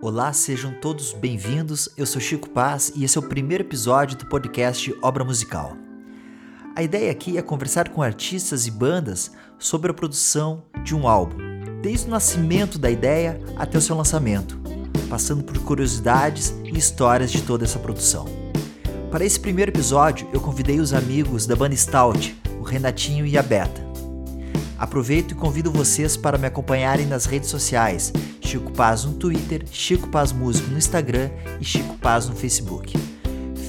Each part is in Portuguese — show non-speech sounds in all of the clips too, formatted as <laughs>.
Olá, sejam todos bem-vindos. Eu sou Chico Paz e esse é o primeiro episódio do podcast Obra Musical. A ideia aqui é conversar com artistas e bandas sobre a produção de um álbum, desde o nascimento da ideia até o seu lançamento, passando por curiosidades e histórias de toda essa produção. Para esse primeiro episódio, eu convidei os amigos da banda Stout, o Renatinho e a Beta. Aproveito e convido vocês para me acompanharem nas redes sociais, Chico Paz no Twitter, Chico Paz Músico no Instagram e Chico Paz no Facebook.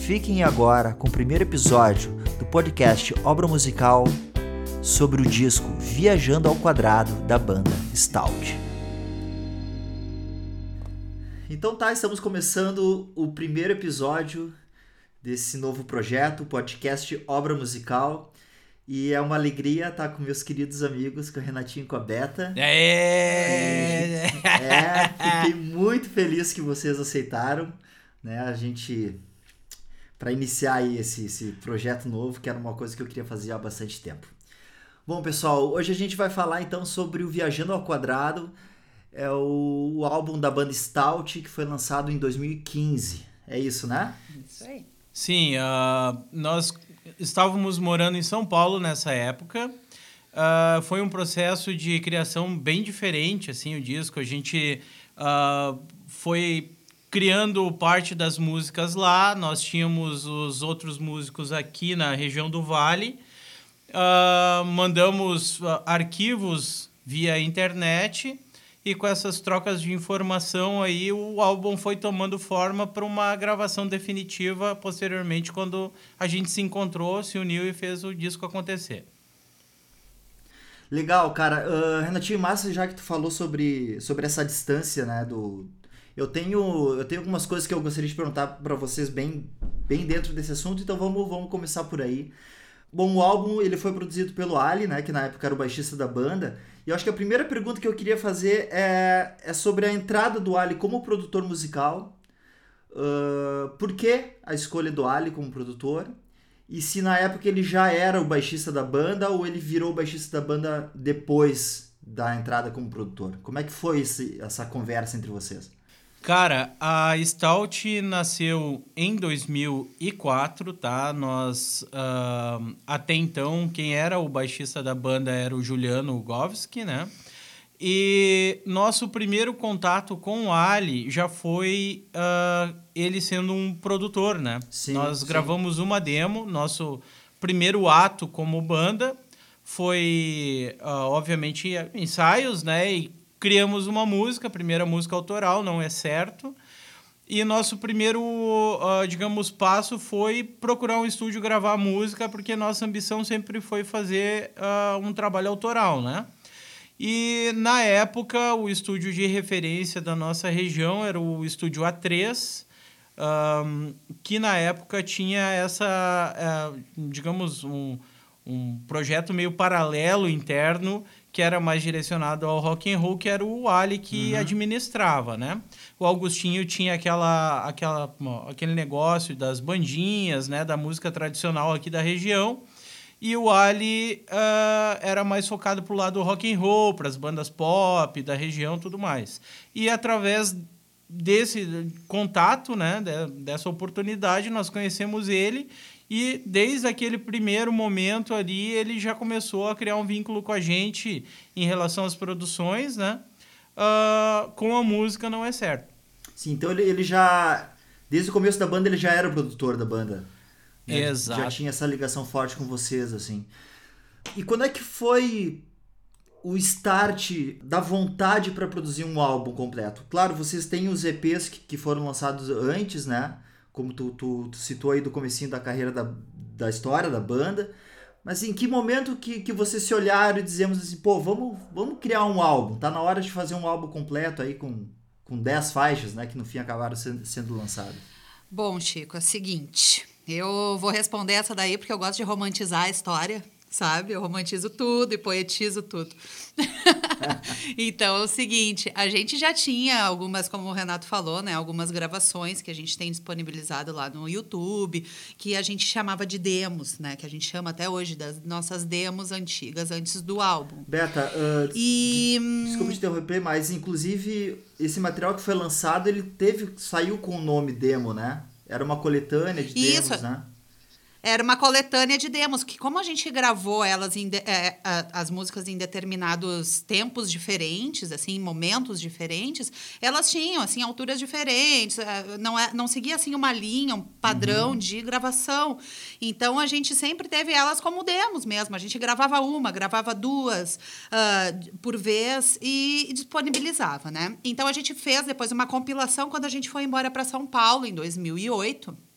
Fiquem agora com o primeiro episódio do podcast Obra Musical sobre o disco Viajando ao Quadrado da banda Stout. Então tá, estamos começando o primeiro episódio desse novo projeto, o podcast Obra Musical. E é uma alegria estar com meus queridos amigos, com o Renatinho e com a Beta. É, é fiquei muito feliz que vocês aceitaram, né? A gente para iniciar aí esse, esse projeto novo, que era uma coisa que eu queria fazer há bastante tempo. Bom, pessoal, hoje a gente vai falar então sobre o Viajando ao Quadrado, é o, o álbum da banda Stout que foi lançado em 2015. É isso, né? Isso aí. Sim, uh, nós estávamos morando em São Paulo nessa época. Uh, foi um processo de criação bem diferente, assim, o disco. A gente uh, foi criando parte das músicas lá. Nós tínhamos os outros músicos aqui na região do Vale. Uh, mandamos arquivos via internet e com essas trocas de informação aí o álbum foi tomando forma para uma gravação definitiva posteriormente quando a gente se encontrou, se uniu e fez o disco acontecer. Legal, cara. Uh, Renatinho, massa já que tu falou sobre, sobre essa distância, né, do... Eu tenho, eu tenho algumas coisas que eu gostaria de perguntar para vocês bem, bem dentro desse assunto, então vamos, vamos começar por aí. Bom, o álbum ele foi produzido pelo Ali, né, que na época era o baixista da banda, e eu acho que a primeira pergunta que eu queria fazer é, é sobre a entrada do Ali como produtor musical. Uh, por que a escolha do Ali como produtor? E se na época ele já era o baixista da banda ou ele virou o baixista da banda depois da entrada como produtor? Como é que foi esse, essa conversa entre vocês? Cara, a Stout nasceu em 2004, tá? Nós, uh, até então, quem era o baixista da banda era o Juliano Govski, né? E nosso primeiro contato com o Ali já foi uh, ele sendo um produtor, né? Sim, Nós sim. gravamos uma demo, nosso primeiro ato como banda foi, uh, obviamente, ensaios, né? E criamos uma música, a primeira música autoral, não é certo. E nosso primeiro, uh, digamos, passo foi procurar um estúdio gravar música, porque nossa ambição sempre foi fazer uh, um trabalho autoral, né? E na época, o estúdio de referência da nossa região era o estúdio A3, um, que na época tinha essa, uh, digamos, um, um projeto meio paralelo interno que era mais direcionado ao rock and roll, que era o Ali que uhum. administrava, né? O Augustinho tinha aquela, aquela, aquele negócio das bandinhas, né? Da música tradicional aqui da região. E o Ali uh, era mais focado para o lado do rock and roll, para as bandas pop da região tudo mais. E através desse contato, né, dessa oportunidade, nós conhecemos ele e desde aquele primeiro momento ali, ele já começou a criar um vínculo com a gente em relação às produções, né? Uh, com a música não é certo. Sim, então ele, ele já. Desde o começo da banda, ele já era o produtor da banda. Né? Exato. Já tinha essa ligação forte com vocês, assim. E quando é que foi o start da vontade para produzir um álbum completo? Claro, vocês têm os EPs que, que foram lançados antes, né? Como tu, tu, tu, citou aí do comecinho da carreira da, da história da banda. Mas em que momento que, que vocês se olharam e dizemos assim, pô, vamos, vamos criar um álbum, tá na hora de fazer um álbum completo aí com, com 10 faixas, né, que no fim acabaram sendo, sendo lançadas. Bom, Chico, é o seguinte, eu vou responder essa daí porque eu gosto de romantizar a história, sabe? Eu romantizo tudo e poetizo tudo. <laughs> então é o seguinte, a gente já tinha algumas, como o Renato falou, né, algumas gravações que a gente tem disponibilizado lá no YouTube, que a gente chamava de demos, né, que a gente chama até hoje das nossas demos antigas antes do álbum. Beta, uh, e desculpa te interromper, mas inclusive esse material que foi lançado, ele teve saiu com o nome demo, né? Era uma coletânea de Isso. demos, né? Era uma coletânea de demos, que como a gente gravou elas em de, é, as músicas em determinados tempos diferentes, assim, em momentos diferentes, elas tinham assim alturas diferentes, é, não é, não seguia assim uma linha, um padrão uhum. de gravação. Então a gente sempre teve elas como demos mesmo. A gente gravava uma, gravava duas uh, por vez e, e disponibilizava, né? Então a gente fez depois uma compilação quando a gente foi embora para São Paulo em 2008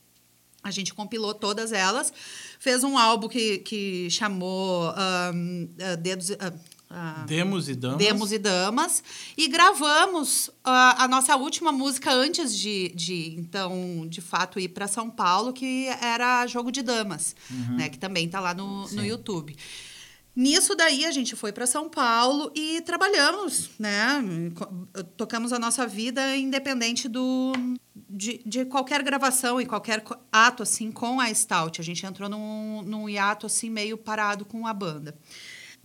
a gente compilou todas elas, fez um álbum que, que chamou um, uh, Dedos. Uh, uh, Demos e Damas. Demos e Damas. E gravamos a nossa última música antes de, de então, de fato, ir para São Paulo, que era Jogo de Damas, uhum. né, que também está lá no, no YouTube. Nisso daí a gente foi para São Paulo e trabalhamos, né? Tocamos a nossa vida independente do de, de qualquer gravação e qualquer ato assim com a Stout. A gente entrou num, num hiato assim meio parado com a banda.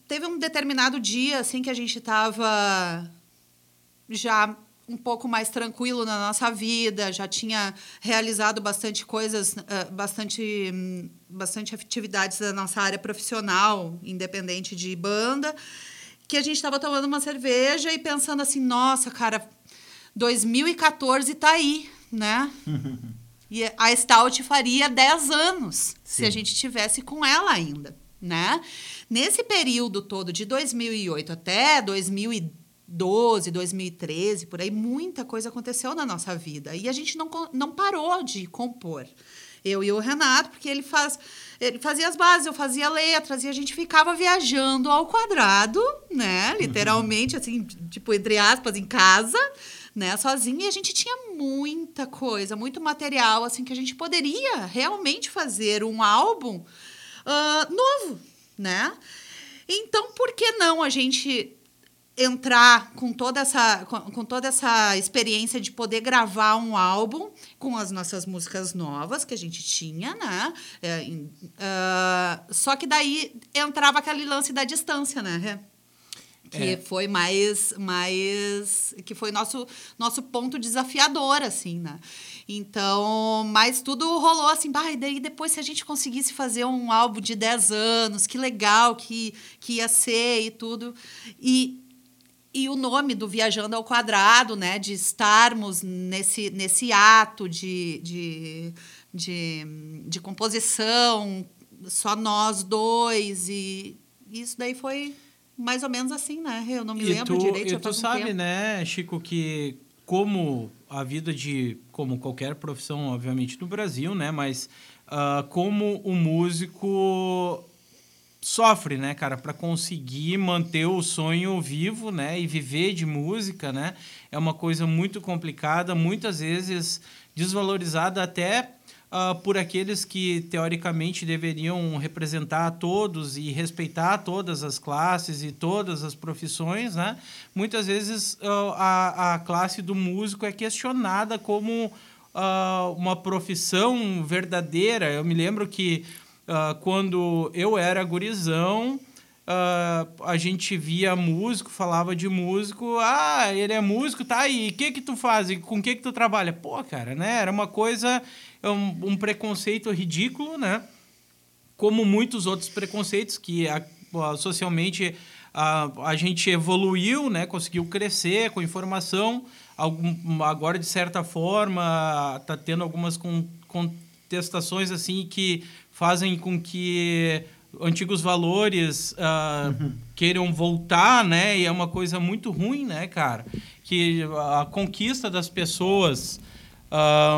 Teve um determinado dia assim que a gente estava já um pouco mais tranquilo na nossa vida, já tinha realizado bastante coisas, eh, bastante, bastante atividades da nossa área profissional, independente de banda, que a gente estava tomando uma cerveja e pensando assim, nossa, cara, 2014 está aí, né? <laughs> e a Stout faria 10 anos Sim. se a gente tivesse com ela ainda, né? Nesse período todo de 2008 até 2010, 2012, 2013, por aí, muita coisa aconteceu na nossa vida. E a gente não, não parou de compor. Eu e o Renato, porque ele faz ele fazia as bases, eu fazia letras e a gente ficava viajando ao quadrado, né? Uhum. Literalmente, uhum. assim, tipo, entre aspas, em casa, né? Sozinho. E a gente tinha muita coisa, muito material, assim, que a gente poderia realmente fazer um álbum uh, novo, né? Então, por que não a gente entrar com toda essa com, com, toda essa experiência de poder gravar um álbum com as nossas músicas novas que a gente tinha, né? É, uh, só que daí entrava aquele lance da distância, né? Que é. foi mais, mais. que foi nosso, nosso ponto desafiador, assim, né? Então, mas tudo rolou assim, bah, e daí depois se a gente conseguisse fazer um álbum de 10 anos, que legal que, que ia ser e tudo. E e o nome do Viajando ao Quadrado, né? De estarmos nesse, nesse ato de, de, de, de composição, só nós dois. E isso daí foi mais ou menos assim, né? Eu não me e lembro tu, direito. E tu sabe, tempo. né, Chico, que como a vida de como qualquer profissão, obviamente, no Brasil, né? Mas uh, como o músico sofre, né, cara, para conseguir manter o sonho vivo, né, e viver de música, né, é uma coisa muito complicada, muitas vezes desvalorizada até uh, por aqueles que teoricamente deveriam representar todos e respeitar todas as classes e todas as profissões, né, muitas vezes uh, a, a classe do músico é questionada como uh, uma profissão verdadeira. Eu me lembro que uh, quando eu era gurizão, uh, a gente via músico, falava de músico, ah, ele é músico, tá aí, o que que tu faz? E com o que que tu trabalha? Pô, cara, né? Era uma coisa, um, um preconceito ridículo, né? Como muitos outros preconceitos que a, socialmente a, a gente evoluiu, né? Conseguiu crescer com informação. Algum, agora, de certa forma, tá tendo algumas con, contestações assim que fazem com que antigos valores uh, uhum. queiram voltar, né? E é uma coisa muito ruim, né, cara? Que a conquista das pessoas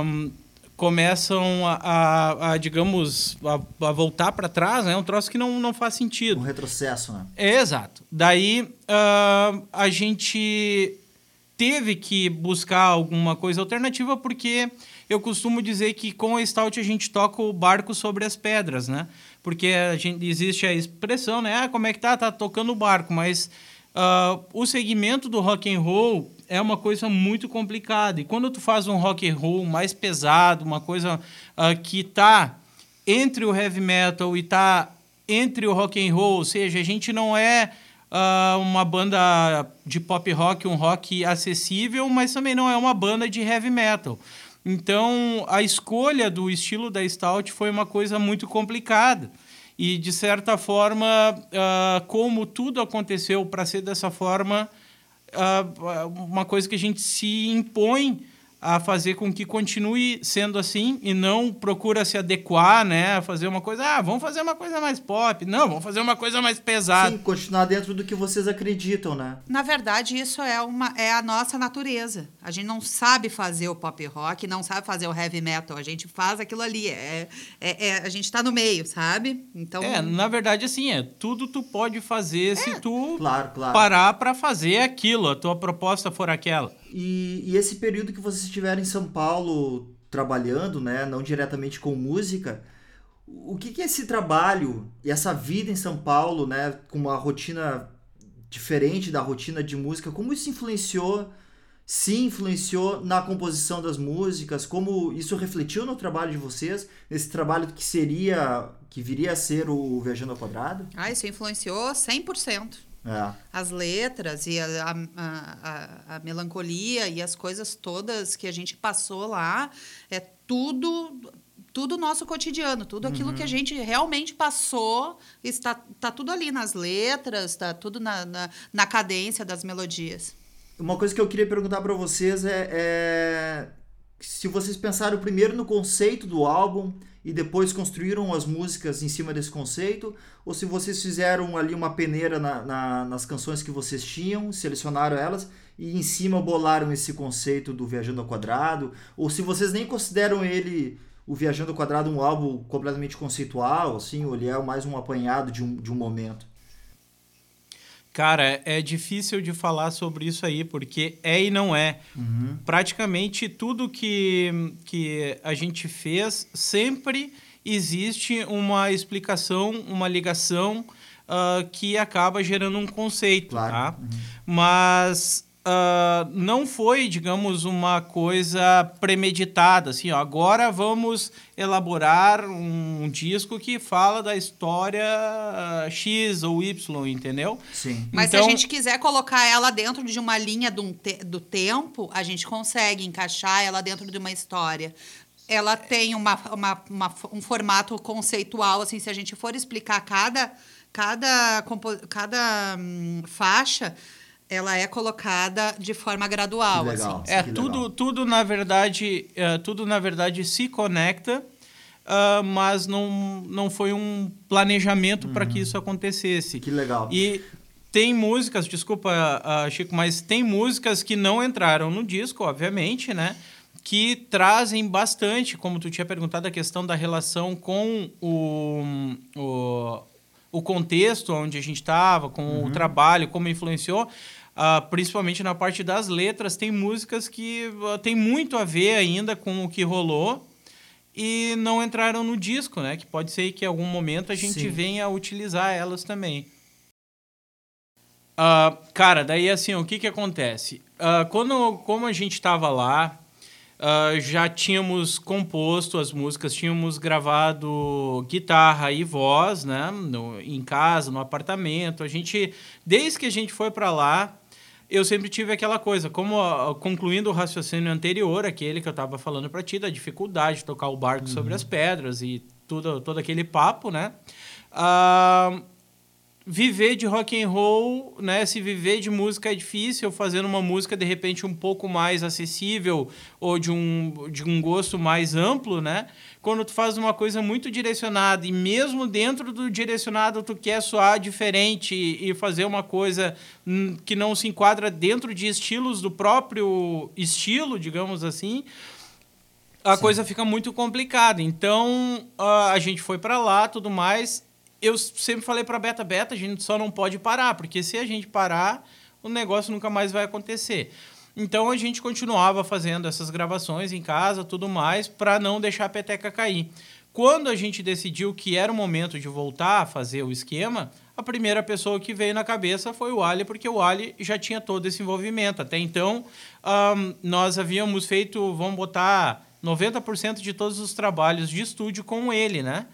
um, começam a, a, a digamos, a, a voltar para trás, né? É um troço que não, não faz sentido. Um retrocesso, né? É, exato. Daí uh, a gente teve que buscar alguma coisa alternativa porque eu costumo dizer que com a Stout a gente toca o barco sobre as pedras, né? Porque a gente, existe a expressão, né? Ah, como é que tá? Tá tocando o barco, mas uh, o segmento do rock and roll é uma coisa muito complicada. E quando tu faz um rock and roll mais pesado, uma coisa uh, que está entre o heavy metal e está entre o rock and roll, ou seja, a gente não é uh, uma banda de pop rock, um rock acessível, mas também não é uma banda de heavy metal. Então, a escolha do estilo da Stout foi uma coisa muito complicada. E, de certa forma, uh, como tudo aconteceu para ser dessa forma, uh, uma coisa que a gente se impõe a fazer com que continue sendo assim e não procura se adequar, né? Fazer uma coisa, ah, vamos fazer uma coisa mais pop. Não, vamos fazer uma coisa mais pesada. Sim, continuar dentro do que vocês acreditam, né? Na verdade, isso é, uma, é a nossa natureza. A gente não sabe fazer o pop rock, não sabe fazer o heavy metal. A gente faz aquilo ali. É, é, é a gente está no meio, sabe? Então... É, na verdade, assim, é tudo tu pode fazer é. se tu claro, claro. parar para fazer aquilo, a tua proposta for aquela. E, e esse período que vocês estiveram em São Paulo trabalhando, né, não diretamente com música, o que, que é esse trabalho e essa vida em São Paulo, né, com uma rotina diferente da rotina de música, como isso influenciou, se influenciou na composição das músicas, como isso refletiu no trabalho de vocês, nesse trabalho que seria, que viria a ser o Viajando ao Quadrado? Ah, isso influenciou 100%. É. As letras e a, a, a, a, melancolia e as coisas todas que a gente passou lá, é tudo tudo nosso cotidiano, tudo aquilo uhum. que a uhum. gente realmente passou, está tá tudo ali nas letras, está tudo na, na, na, cadência das melodias. Uma coisa que eu queria perguntar para vocês é, é se vocês pensaram primeiro no conceito do álbum e depois construíram as músicas em cima desse conceito, ou se vocês fizeram ali uma peneira na, na, nas canções que vocês tinham, selecionaram elas e em cima bolaram esse conceito do Viajando ao Quadrado, ou se vocês nem consideram ele, o Viajando ao Quadrado, um álbum completamente conceitual, assim, ou ele é mais um apanhado de um, de um momento. Cara, é difícil de falar sobre isso aí, porque é e não é. Uhum. Praticamente tudo que, que a gente fez sempre existe uma explicação, uma ligação uh, que acaba gerando um conceito, claro. tá? Uhum. Mas Uh, não foi, digamos, uma coisa premeditada, assim, ó, agora vamos elaborar um disco que fala da história X ou Y, entendeu? Sim. Mas então, se a gente quiser colocar ela dentro de uma linha do, te do tempo, a gente consegue encaixar ela dentro de uma história ela tem uma, uma, uma, um formato conceitual, assim, se a gente for explicar cada, cada, cada hum, faixa, ela é colocada de forma gradual. Legal, assim. É, tudo, tudo, na verdade, é, tudo, na verdade, se conecta, uh, mas não, não foi um planejamento uhum. para que isso acontecesse. Que legal. E tem músicas, desculpa, uh, Chico, mas tem músicas que não entraram no disco, obviamente, né? Que trazem bastante, como tu tinha perguntado, a questão da relação com o, o, o contexto onde a gente estava, com uhum. o trabalho, como influenciou. Uh, principalmente na parte das letras, tem músicas que uh, tem muito a ver ainda com o que rolou e não entraram no disco, né? Que pode ser que em algum momento a gente Sim. venha a utilizar elas também. Uh, cara, daí assim, o que que acontece? quando, como a gente estava lá, já tínhamos composto as músicas, tínhamos gravado guitarra e voz, né? No, em casa, no apartamento. A gente, desde que a gente foi para lá, eu sempre tive aquela coisa, como concluindo o raciocínio anterior, aquele que eu estava falando para ti, da dificuldade de tocar o barco uhum. sobre as pedras e tudo, todo aquele papo, né? Uh, viver de rock and roll, né? Se viver de música é difícil, fazendo uma música de repente um pouco mais acessível ou de um, de um gosto mais amplo, né? quando tu faz uma coisa muito direcionada e mesmo dentro do direcionado tu quer soar diferente e fazer uma coisa que não se enquadra dentro de estilos do próprio estilo, digamos assim, a Sim. coisa fica muito complicada. Então a gente foi para lá, tudo mais. Eu sempre falei para Beta Beta, a gente só não pode parar, porque se a gente parar, o negócio nunca mais vai acontecer. Então a gente continuava fazendo essas gravações em casa, tudo mais, para não deixar a peteca cair. quando a gente decidiu que era o momento de voltar a fazer o esquema, a primeira pessoa que veio na cabeça foi o Ali, porque o Ali já tinha todo esse envolvimento. Até então, um, nós havíamos feito, vamos botar, 90% de todos os trabalhos de estúdio com ele, né?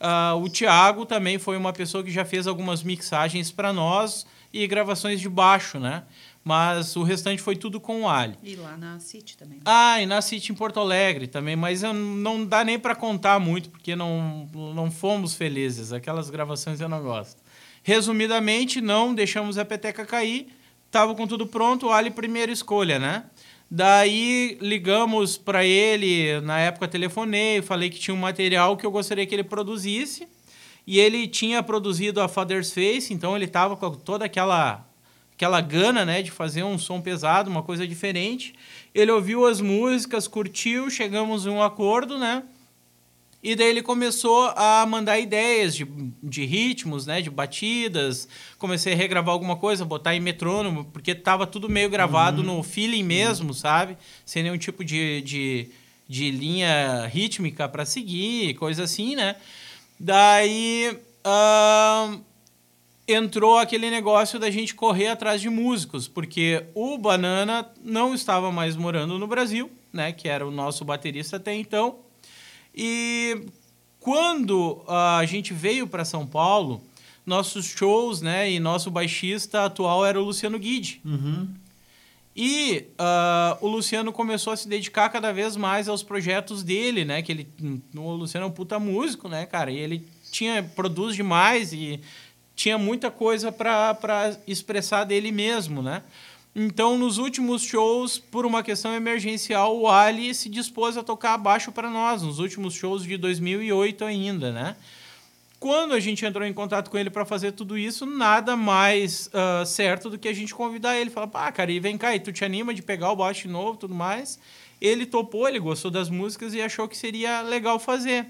Uh, o Thiago também foi uma pessoa que já fez algumas mixagens para nós e gravações de baixo, né? Mas o restante foi tudo com o Ali. E lá na City também. Né? Ah, e na City em Porto Alegre também, mas eu, não dá nem para contar muito, porque não, não fomos felizes. Aquelas gravações eu não gosto. Resumidamente, não deixamos a peteca cair, estava com tudo pronto, o Ali primeira escolha, né? Daí ligamos para ele, na época telefonei, falei que tinha um material que eu gostaria que ele produzisse. E ele tinha produzido a Father's Face, então ele estava com toda aquela aquela gana, né, de fazer um som pesado, uma coisa diferente. Ele ouviu as músicas, curtiu, chegamos a um acordo, né? E daí ele começou a mandar ideias de, de ritmos, né? De batidas. Comecei a regravar alguma coisa, botar em metrônomo, porque tava tudo meio gravado uhum. no feeling mesmo, uhum. sabe? Sem nenhum tipo de, de, de linha rítmica para seguir, coisa assim, né? Daí uh, entrou aquele negócio da gente correr atrás de músicos, porque o Banana não estava mais morando no Brasil, né? Que era o nosso baterista até então. E quando a gente veio para São Paulo, nossos shows, né, e nosso baixista atual era o Luciano Guide. Uhum. E uh, o Luciano começou a se dedicar cada vez mais aos projetos dele, né? Que ele, o Luciano é um puta músico, né, cara? E ele tinha produz demais e tinha muita coisa para expressar dele mesmo, né? Então, nos últimos shows, por uma questão emergencial, o Ali se dispôs a tocar baixo para nós, nos últimos shows de 2008 ainda, né? Quando a gente entrou em contato com ele para fazer tudo isso, nada mais uh, certo do que a gente convidar ele. Falar, pá, cara, e vem cá, e tu te anima de pegar o baixo de novo tudo mais? Ele topou, ele gostou das músicas e achou que seria legal fazer.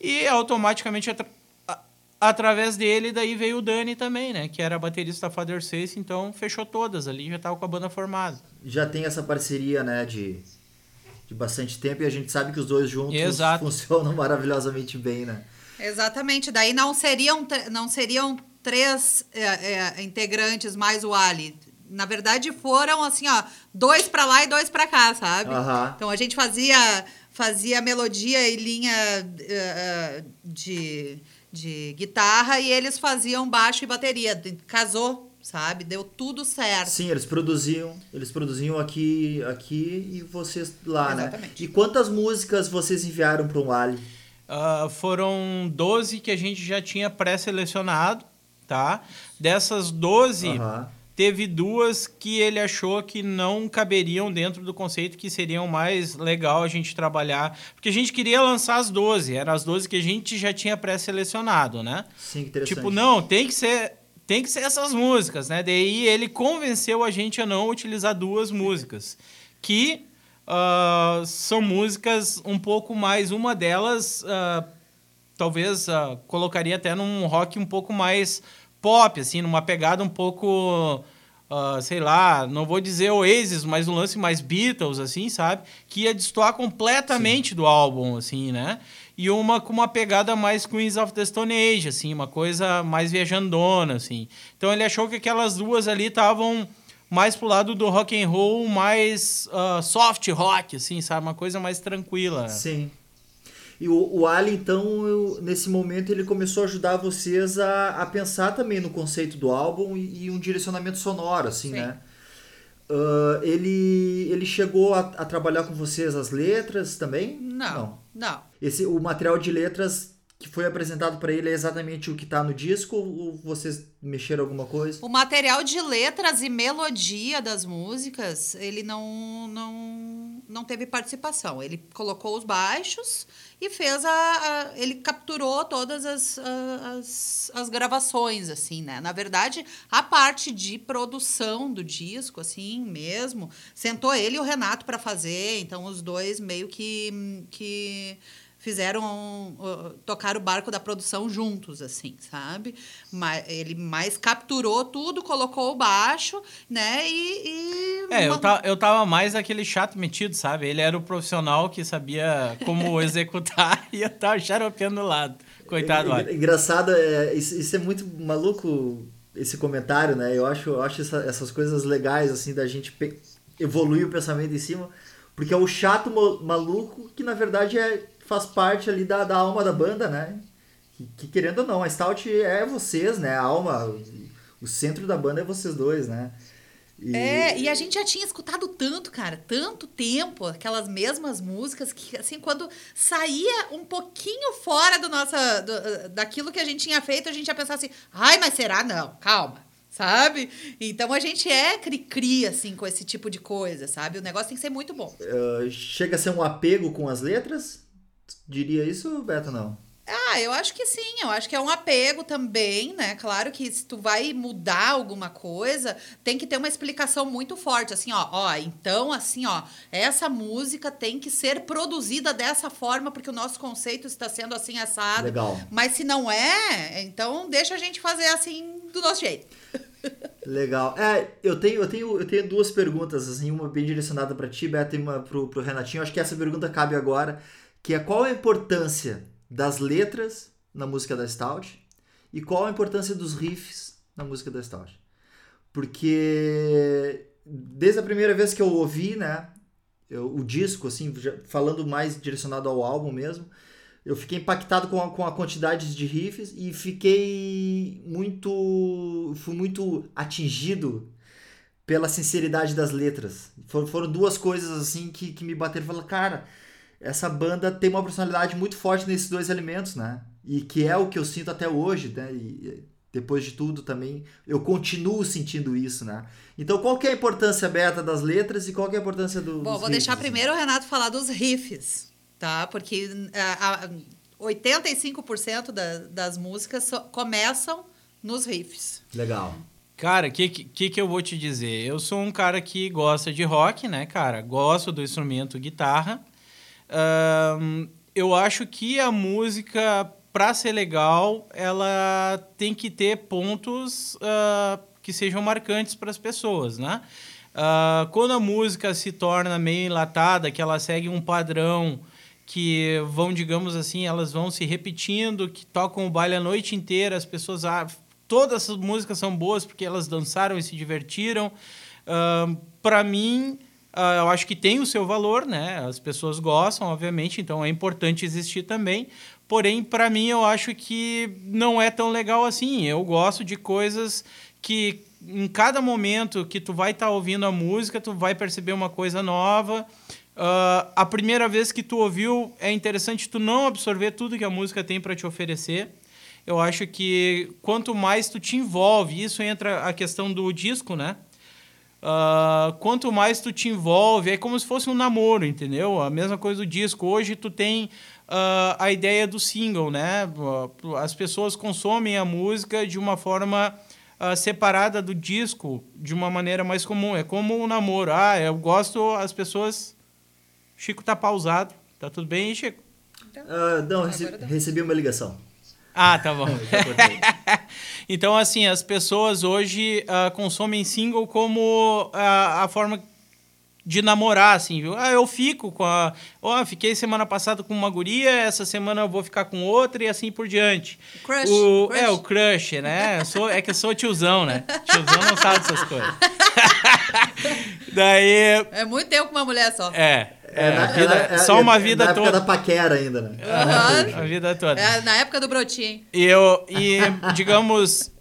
E automaticamente através dele, daí veio o Dani também, né? Que era baterista da Father Six, então fechou todas ali, já tava com a banda formada. Já tem essa parceria, né, de, de bastante tempo e a gente sabe que os dois juntos Exato. funcionam <laughs> maravilhosamente bem, né? Exatamente, daí não seriam, não seriam três é, é, integrantes mais o Ali. Na verdade, foram assim, ó, dois para lá e dois para cá, sabe? Uhum. Então a gente fazia fazia melodia e linha uh, de de guitarra e eles faziam baixo e bateria. Casou, sabe? Deu tudo certo. Sim, eles produziam, eles produziam aqui, aqui e vocês lá, né? Exatamente. né? E quantas músicas vocês enviaram para o Ali? Uh, foram 12 que a gente já tinha pré-selecionado, tá? Dessas 12, uhum teve duas que ele achou que não caberiam dentro do conceito que seriam mais legal a gente trabalhar. Porque a gente queria lançar as 12, eram as 12 que a gente já tinha pré-selecionado, né? Sim, interessante. Tipo, não, tem que ser tem que ser essas músicas, né? Daí ele convenceu a gente a não utilizar duas músicas, que uh, são músicas um pouco mais, uma delas uh, talvez uh, colocaria até num rock um pouco mais pop, assim, numa pegada um pouco. Uh, sei lá, não vou dizer Oasis, mas um lance mais Beatles, assim, sabe? Que ia destoar completamente Sim. do álbum, assim, né? E uma com uma pegada mais Queens of the Stone Age, assim, uma coisa mais viajandona, assim. Então ele achou que aquelas duas ali estavam mais pro lado do rock and roll, mais uh, soft rock, assim, sabe? Uma coisa mais tranquila. Sim. E o, o Ali, então, eu, nesse momento, ele começou a ajudar vocês a, a pensar também no conceito do álbum e, e um direcionamento sonoro, assim, Sim. né? Uh, ele, ele chegou a, a, trabalhar com vocês as letras também? Não, não. não. Esse, o material de letras que foi apresentado para ele é exatamente o que está no disco ou vocês mexeram alguma coisa? O material de letras e melodia das músicas, ele não, não, não teve participação. Ele colocou os baixos e fez a, a ele capturou todas as, as, as, gravações assim né? Na verdade a parte de produção do disco assim mesmo sentou ele e o Renato para fazer então os dois meio que que fizeram uh, tocar o barco da produção juntos, assim, sabe? Mas ele mais capturou tudo, colocou o baixo, né? E. e é, eu, ta, eu tava mais aquele chato metido, sabe? Ele era o profissional que sabia como <laughs> executar <laughs> e eu tava xaropeando do lado. Coitado, é, Engraçado, é, isso, isso é muito maluco esse comentário, né? Eu acho, eu acho essa, essas coisas legais, assim, da gente evoluir o pensamento em cima, porque é o chato maluco que, na verdade, é, faz parte ali da, da alma da banda, né? Que, que querendo ou não, a Stout é vocês, né? A alma, o centro da banda é vocês dois, né? E... É, e a gente já tinha escutado tanto, cara, tanto tempo, aquelas mesmas músicas, que assim, quando saía um pouquinho fora do nossa, do, daquilo que a gente tinha feito, a gente ia pensar assim, ai, mas será? Não, calma, sabe? Então a gente é cri-cri, assim, com esse tipo de coisa, sabe? O negócio tem que ser muito bom. Uh, chega a ser um apego com as letras? Diria isso, Beto, não? Ah, eu acho que sim, eu acho que é um apego também, né? Claro que se tu vai mudar alguma coisa, tem que ter uma explicação muito forte, assim, ó, ó, então assim, ó, essa música tem que ser produzida dessa forma porque o nosso conceito está sendo assim assado. Legal. Mas se não é, então deixa a gente fazer assim do nosso jeito. <laughs> Legal. É, eu tenho, eu tenho, eu tenho duas perguntas, assim, uma bem direcionada para ti, Beto, e uma pro, pro Renatinho. Acho que essa pergunta cabe agora, que é qual a importância das letras na música da Stout e qual a importância dos riffs na música da Stout. Porque desde a primeira vez que eu ouvi, né, eu, o disco, assim, falando mais direcionado ao álbum mesmo, eu fiquei impactado com a, com a quantidade de riffs e fiquei muito. fui muito atingido pela sinceridade das letras. For, foram duas coisas assim que, que me bateram e falaram, cara, essa banda tem uma personalidade muito forte nesses dois elementos, né? E que é o que eu sinto até hoje, né? E depois de tudo também eu continuo sentindo isso, né? Então qual que é a importância beta das letras e qual que é a importância do, Bom, vou riffs, deixar assim? primeiro o Renato falar dos riffs, tá? Porque a, a 85% da, das músicas so, começam nos riffs. Legal. Cara, o que, que, que eu vou te dizer? Eu sou um cara que gosta de rock, né, cara? Gosto do instrumento guitarra. Eu acho que a música, para ser legal, ela tem que ter pontos uh, que sejam marcantes para as pessoas, né? Uh, quando a música se torna meio enlatada, que ela segue um padrão que vão, digamos assim, elas vão se repetindo, que tocam o baile a noite inteira, as pessoas... Ah, todas as músicas são boas porque elas dançaram e se divertiram. Uh, para mim, Uh, eu acho que tem o seu valor, né? As pessoas gostam, obviamente, então é importante existir também. Porém, para mim, eu acho que não é tão legal assim. Eu gosto de coisas que em cada momento que tu vai estar tá ouvindo a música, tu vai perceber uma coisa nova. Uh, a primeira vez que tu ouviu, é interessante tu não absorver tudo que a música tem para te oferecer. Eu acho que quanto mais tu te envolve, isso entra a questão do disco, né? Uh, quanto mais tu te envolve, é como se fosse um namoro, entendeu? A mesma coisa do disco. Hoje tu tem uh, a ideia do single, né? As pessoas consomem a música de uma forma uh, separada do disco, de uma maneira mais comum. É como um namoro. Ah, eu gosto, as pessoas. Chico tá pausado. Tá tudo bem, Chico? não, recebi, recebi uma ligação. Ah, tá bom. <laughs> então, assim, as pessoas hoje uh, consomem single como uh, a forma de namorar, assim, viu? Ah, eu fico com a. Ó, oh, fiquei semana passada com uma guria, essa semana eu vou ficar com outra e assim por diante. Crush. O, crush. É, o crush, né? sou, é que eu sou tiozão, né? Tiozão não sabe dessas coisas. <laughs> Daí. É muito tempo com uma mulher só. É. É, na, vida, é, só uma vida na toda. Na época da paquera ainda, né? Uhum. A vida toda. É, na época do brotinho. E, eu, e digamos,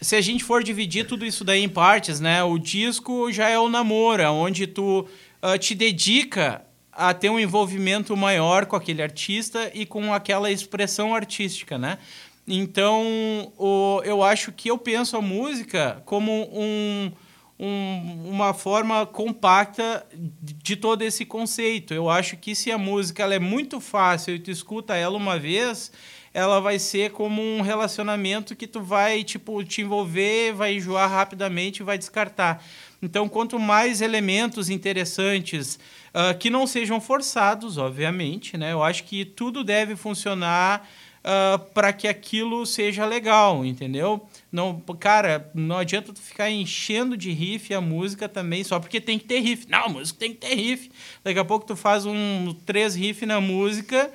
se a gente for dividir tudo isso daí em partes, né? O disco já é o namoro, onde tu uh, te dedica a ter um envolvimento maior com aquele artista e com aquela expressão artística, né? Então, o, eu acho que eu penso a música como um um, uma forma compacta de todo esse conceito. Eu acho que se a música ela é muito fácil e tu escuta ela uma vez, ela vai ser como um relacionamento que tu vai, tipo, te envolver, vai enjoar rapidamente e vai descartar. Então, quanto mais elementos interessantes, uh, que não sejam forçados, obviamente, né? Eu acho que tudo deve funcionar uh, para que aquilo seja legal, entendeu? Não, cara, não adianta tu ficar enchendo de riff a música também só porque tem que ter riff. Não, a música tem que ter riff. Daqui a pouco tu faz um três riff na música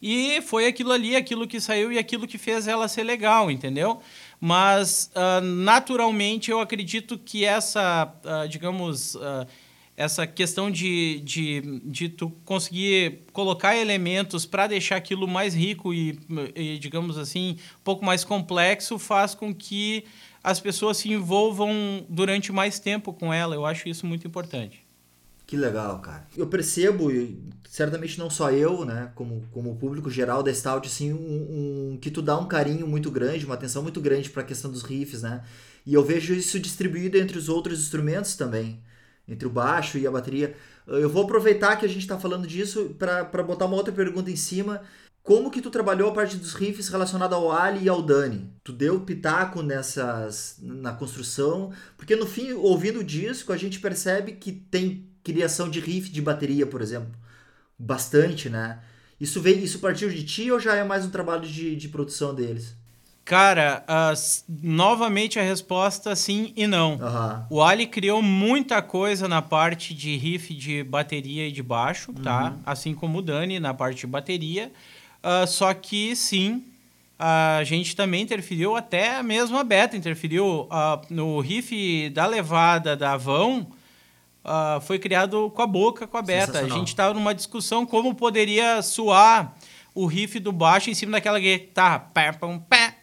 e foi aquilo ali, aquilo que saiu e aquilo que fez ela ser legal, entendeu? Mas uh, naturalmente eu acredito que essa, uh, digamos, uh, essa questão de, de, de tu conseguir colocar elementos para deixar aquilo mais rico e, e, digamos assim, um pouco mais complexo faz com que as pessoas se envolvam durante mais tempo com ela. Eu acho isso muito importante. Que legal, cara. Eu percebo, certamente não só eu, né, como, como público geral da Stout, assim, um, um, que tu dá um carinho muito grande, uma atenção muito grande para a questão dos riffs, né? E eu vejo isso distribuído entre os outros instrumentos também entre o baixo e a bateria. Eu vou aproveitar que a gente está falando disso para botar uma outra pergunta em cima. Como que tu trabalhou a parte dos riffs relacionada ao Ali e ao Dani? Tu deu pitaco nessas na construção? Porque no fim, ouvindo o disco, a gente percebe que tem criação de riff de bateria, por exemplo, bastante, né? Isso veio, isso partiu de ti ou já é mais um trabalho de, de produção deles? Cara, uh, novamente a resposta sim e não. Uhum. O Ali criou muita coisa na parte de riff de bateria e de baixo, tá? uhum. tá? Assim como o Dani na parte de bateria. Uh, só que sim, a gente também interferiu, até mesmo a Beta interferiu uh, no riff da levada da. Uh, foi criado com a boca, com a Beta. A gente estava numa discussão como poderia soar o riff do baixo em cima daquela guitarra. Pé, pum, pé,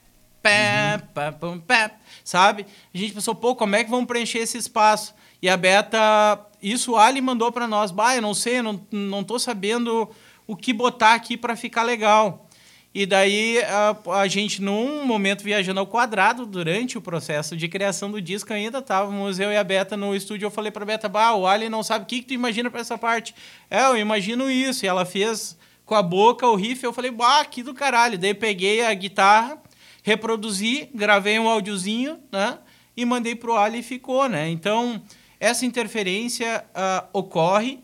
pé, uhum. pum, pé, sabe? A gente pensou, pô, como é que vamos preencher esse espaço? E a Beta, isso o Ali mandou para nós, bah, eu não sei, não, não tô sabendo o que botar aqui para ficar legal. E daí a, a, gente, num momento viajando ao quadrado, durante o processo de criação do disco, ainda estávamos eu e a Beta no estúdio. Eu falei para a Beta, bah, o Ali não sabe o que, que tu imagina para essa parte. É, eu imagino isso. E ela fez com a boca o riff. Eu falei, bah, que do caralho. Daí peguei a guitarra reproduzi, gravei um áudiozinho, né? E mandei pro Ali e ficou, né? Então, essa interferência uh, ocorre,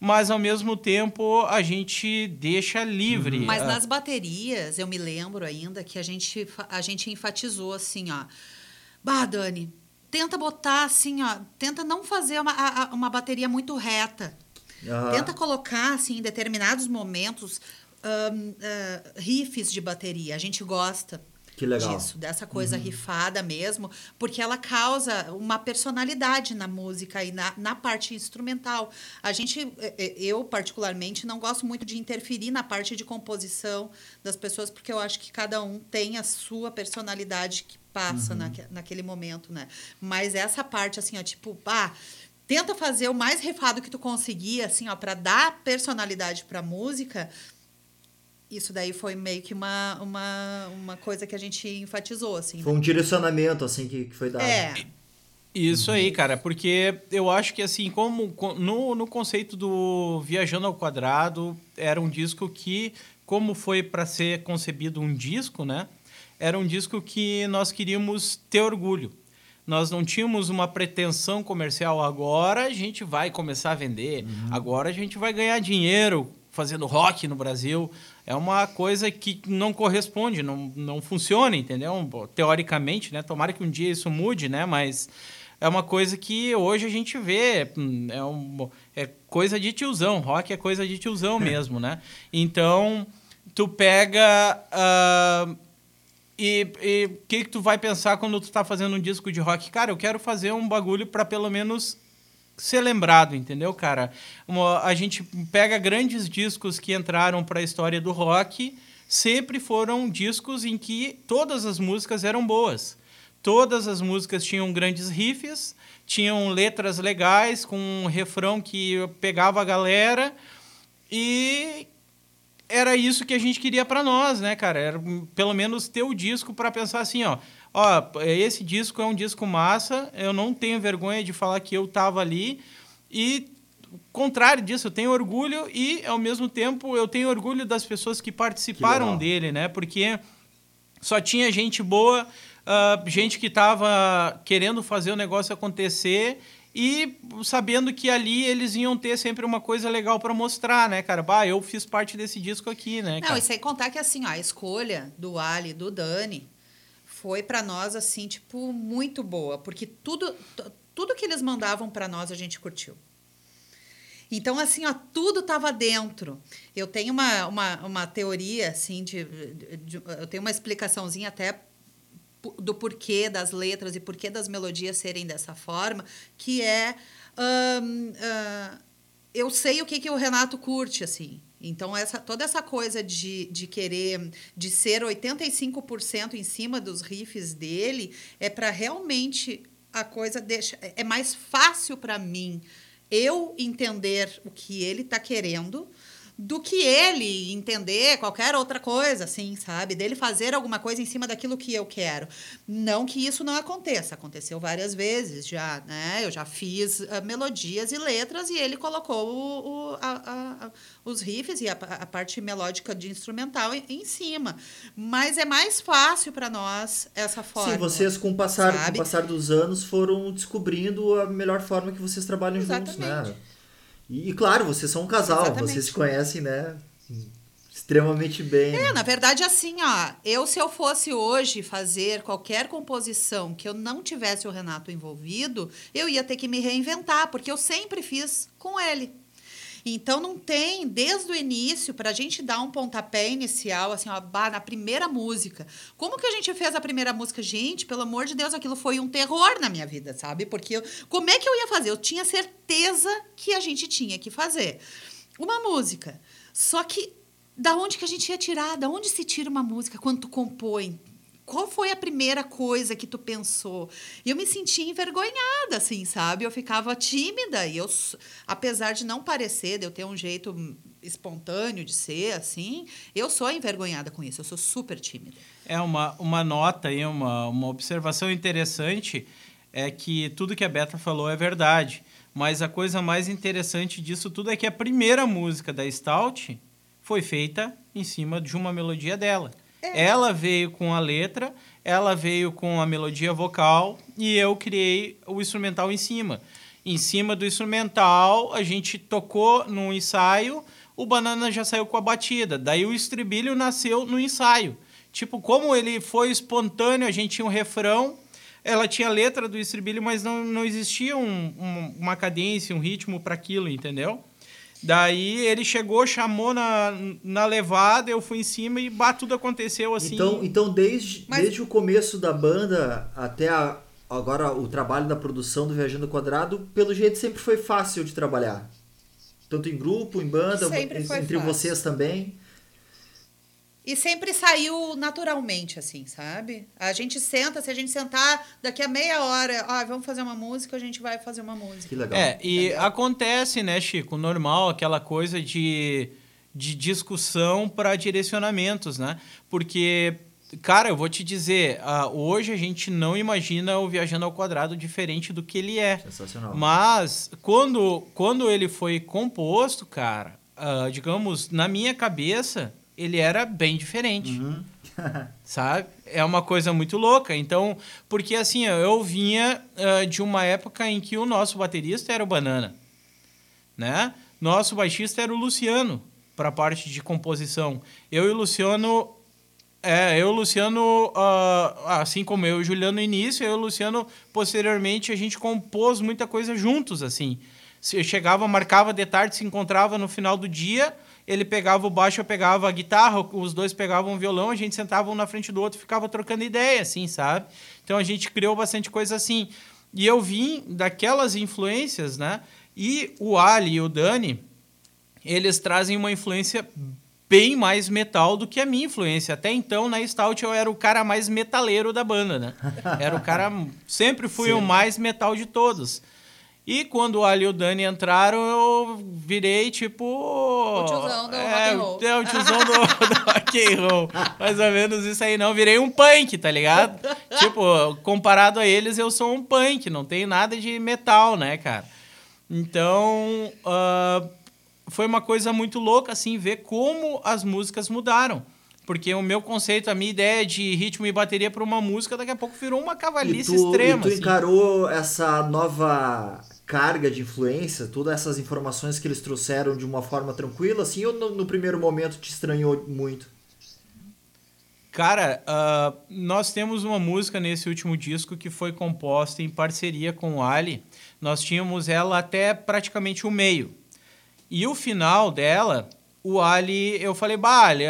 mas ao mesmo tempo a gente deixa livre. Uhum. Mas uh, nas baterias, eu me lembro ainda que a gente, a gente enfatizou assim, ó. Bah, Dani, tenta botar assim, ó. Tenta não fazer uma, uma bateria muito reta. Uhum. Tenta colocar, assim, em determinados momentos, um, uh, riffs de bateria. A gente gosta. Que legal. disso, dessa coisa uhum. rifada mesmo, porque ela causa uma personalidade na música e na, na parte instrumental. A gente, eu particularmente, não gosto muito de interferir na parte de composição das pessoas, porque eu acho que cada um tem a sua personalidade que passa uhum. naque, naquele momento, né? Mas essa parte, assim, ó, tipo, ah, tenta fazer o mais rifado que tu conseguir, assim, ó, para dar personalidade para música isso daí foi meio que uma, uma, uma coisa que a gente enfatizou, assim. Foi né? um direcionamento, assim, que, que foi dado. É. Isso aí, cara, porque eu acho que, assim, como no, no conceito do Viajando ao Quadrado, era um disco que, como foi para ser concebido um disco, né? Era um disco que nós queríamos ter orgulho. Nós não tínhamos uma pretensão comercial. Agora a gente vai começar a vender, uhum. agora a gente vai ganhar dinheiro fazendo rock no Brasil é uma coisa que não corresponde, não, não funciona, entendeu? Teoricamente, né? Tomara que um dia isso mude, né? Mas é uma coisa que hoje a gente vê, hum, é, um, é coisa de tiozão, rock é coisa de tiozão <laughs> mesmo, né? Então, tu pega... Uh, e o que, que tu vai pensar quando tu tá fazendo um disco de rock? Cara, eu quero fazer um bagulho para pelo menos ser lembrado, entendeu, cara? Uma, a gente pega grandes discos que entraram para a história do rock, sempre foram discos em que todas as músicas eram boas. Todas as músicas tinham grandes riffs, tinham letras legais, com um refrão que pegava a galera e era isso que a gente queria para nós, né, cara? Era pelo menos ter o disco para pensar assim, ó, ó, esse disco é um disco massa, eu não tenho vergonha de falar que eu tava ali e contrário disso, eu tenho orgulho e, ao mesmo tempo, eu tenho orgulho das pessoas que participaram Que dele, né? Porque só tinha gente boa, uh, gente que estava querendo fazer o negócio acontecer e sabendo que ali eles iam ter sempre uma coisa legal para mostrar, né, cara? Bah, eu fiz parte desse disco aqui, né? Não, cara? e sem contar que assim, ó, a escolha do Ali e do Dani foi para nós assim, tipo, muito boa, porque tudo tudo que eles mandavam para nós a gente curtiu. Então, assim, ó, tudo estava dentro. Eu tenho uma, uma, uma teoria, assim, de, de, eu tenho uma explicaçãozinha até do porquê das letras e porquê das melodias serem dessa forma, que é um, uh, eu sei o que, que o Renato curte, assim. Então, essa, toda essa coisa de, de querer de ser 85% em cima dos riffs dele é para realmente a coisa deixa. É mais fácil para mim eu entender o que ele está querendo do que ele entender qualquer outra coisa, assim, sabe? Dele fazer alguma coisa em cima daquilo que eu quero. Não que isso não aconteça, aconteceu várias vezes já, né? Eu já fiz uh, melodias e letras e ele colocou o, o, a, a, os riffs e a, a, parte melódica de instrumental em, em cima. Mas é mais fácil para nós essa forma. Sim, vocês com o, passar, com o passar dos anos foram descobrindo a melhor forma que vocês trabalham Exatamente. juntos, né? E, claro, vocês são um casal, Exatamente. vocês se conhecem, né? Extremamente bem. É, na verdade, assim, ó, eu se eu fosse hoje fazer qualquer composição que eu não tivesse o Renato envolvido, eu ia ter que me reinventar, porque eu sempre fiz com ele. Então não tem, desde o início, para a gente dar um pontapé inicial, assim, ó, na primeira música. Como que a gente fez a primeira música? Gente, pelo amor de Deus, aquilo foi um terror na minha vida, sabe? Porque eu, como é que eu ia fazer? Eu tinha certeza que a gente tinha que fazer uma música. Só que da onde que a gente ia tirar? Da onde se tira uma música quando tu compõe? Qual foi a primeira coisa que tu pensou? E eu me sentia envergonhada, assim, sabe? Eu ficava tímida e eu, apesar de não parecer, de eu ter um jeito espontâneo de ser, assim, eu sou envergonhada com isso, eu sou super tímida. É uma, uma nota aí, uma, uma observação interessante é que tudo que a Beta falou é verdade, mas a coisa mais interessante disso tudo é que a primeira música da Stout foi feita em cima de uma melodia dela. É. Ela veio com a letra, ela veio com a melodia vocal e eu criei o instrumental em cima. Em cima do instrumental, a gente tocou no ensaio, o Banana já saiu com a batida. Daí o estribilho nasceu no ensaio. Tipo, como ele foi espontâneo, a gente tinha um refrão, ela tinha a letra do estribilho, mas não, não existia um, um, uma cadência, um ritmo para aquilo, entendeu? Daí ele chegou, chamou na, na levada, eu fui em cima e bah, tudo aconteceu assim. Então, então desde, Mas... desde o começo da banda até a, agora o trabalho da produção do Viajando Quadrado, pelo jeito sempre foi fácil de trabalhar. Tanto em grupo, em banda, entre fácil. vocês também. E sempre saiu naturalmente, assim, sabe? A gente senta, se a gente sentar daqui a meia hora, ó, vamos fazer uma música, a gente vai fazer uma música. Que legal. É, e Entendeu? acontece, né, Chico, normal, aquela coisa de, de discussão para direcionamentos, né? Porque, cara, eu vou te dizer, uh, hoje a gente não imagina o Viajando ao Quadrado diferente do que ele é. Sensacional. Mas, quando, quando ele foi composto, cara, uh, digamos, na minha cabeça ele era bem diferente. Uhum. <laughs> sabe? É uma coisa muito louca. Então, porque assim, eu vinha uh, de uma época em que o nosso baterista era o Banana, né? Nosso baixista era o Luciano, para a parte de composição. Eu e o Luciano é, eu e o Luciano, uh, assim como eu e o Juliano no início, eu e o Luciano, posteriormente, a gente compôs muita coisa juntos, assim. Eu chegava, marcava de tarde, se encontrava no final do dia, ele pegava o baixo, eu pegava a guitarra, os dois pegavam o violão, a gente sentava um na frente do outro, ficava trocando ideia, assim, sabe? Então a gente criou bastante coisa assim. E eu vim daquelas influências, né? E o Ali e o Dani, eles trazem uma influência bem mais metal do que a minha influência. Até então, na Stout, eu era o cara mais metaleiro da banda, né? Era o cara... Sempre fui Sim. o mais metal de todos. E quando o Ali e o Dani entraram, eu virei tipo. O tiozão do é, rock and roll. É, o tiozão do, <laughs> do rock and roll. Mais ou menos isso aí, não. Virei um punk, tá ligado? tipo, comparado a eles, eu sou um punk, não tenho nada de metal, né, cara? Então, uh, foi uma coisa muito louca, assim, ver como as músicas mudaram. Porque o meu conceito, a minha ideia de ritmo e bateria para uma música, daqui a pouco virou uma cavalice e tu, extrema. E tu assim. encarou essa nova carga de influência, todas essas informações que eles trouxeram de uma forma tranquila, assim, ou no, no primeiro momento te estranhou muito? Cara, uh, nós temos uma música nesse último disco que foi composta em parceria com o Ali. Nós tínhamos ela até praticamente o meio. E o final dela, o Ali, eu falei, bah, Ali,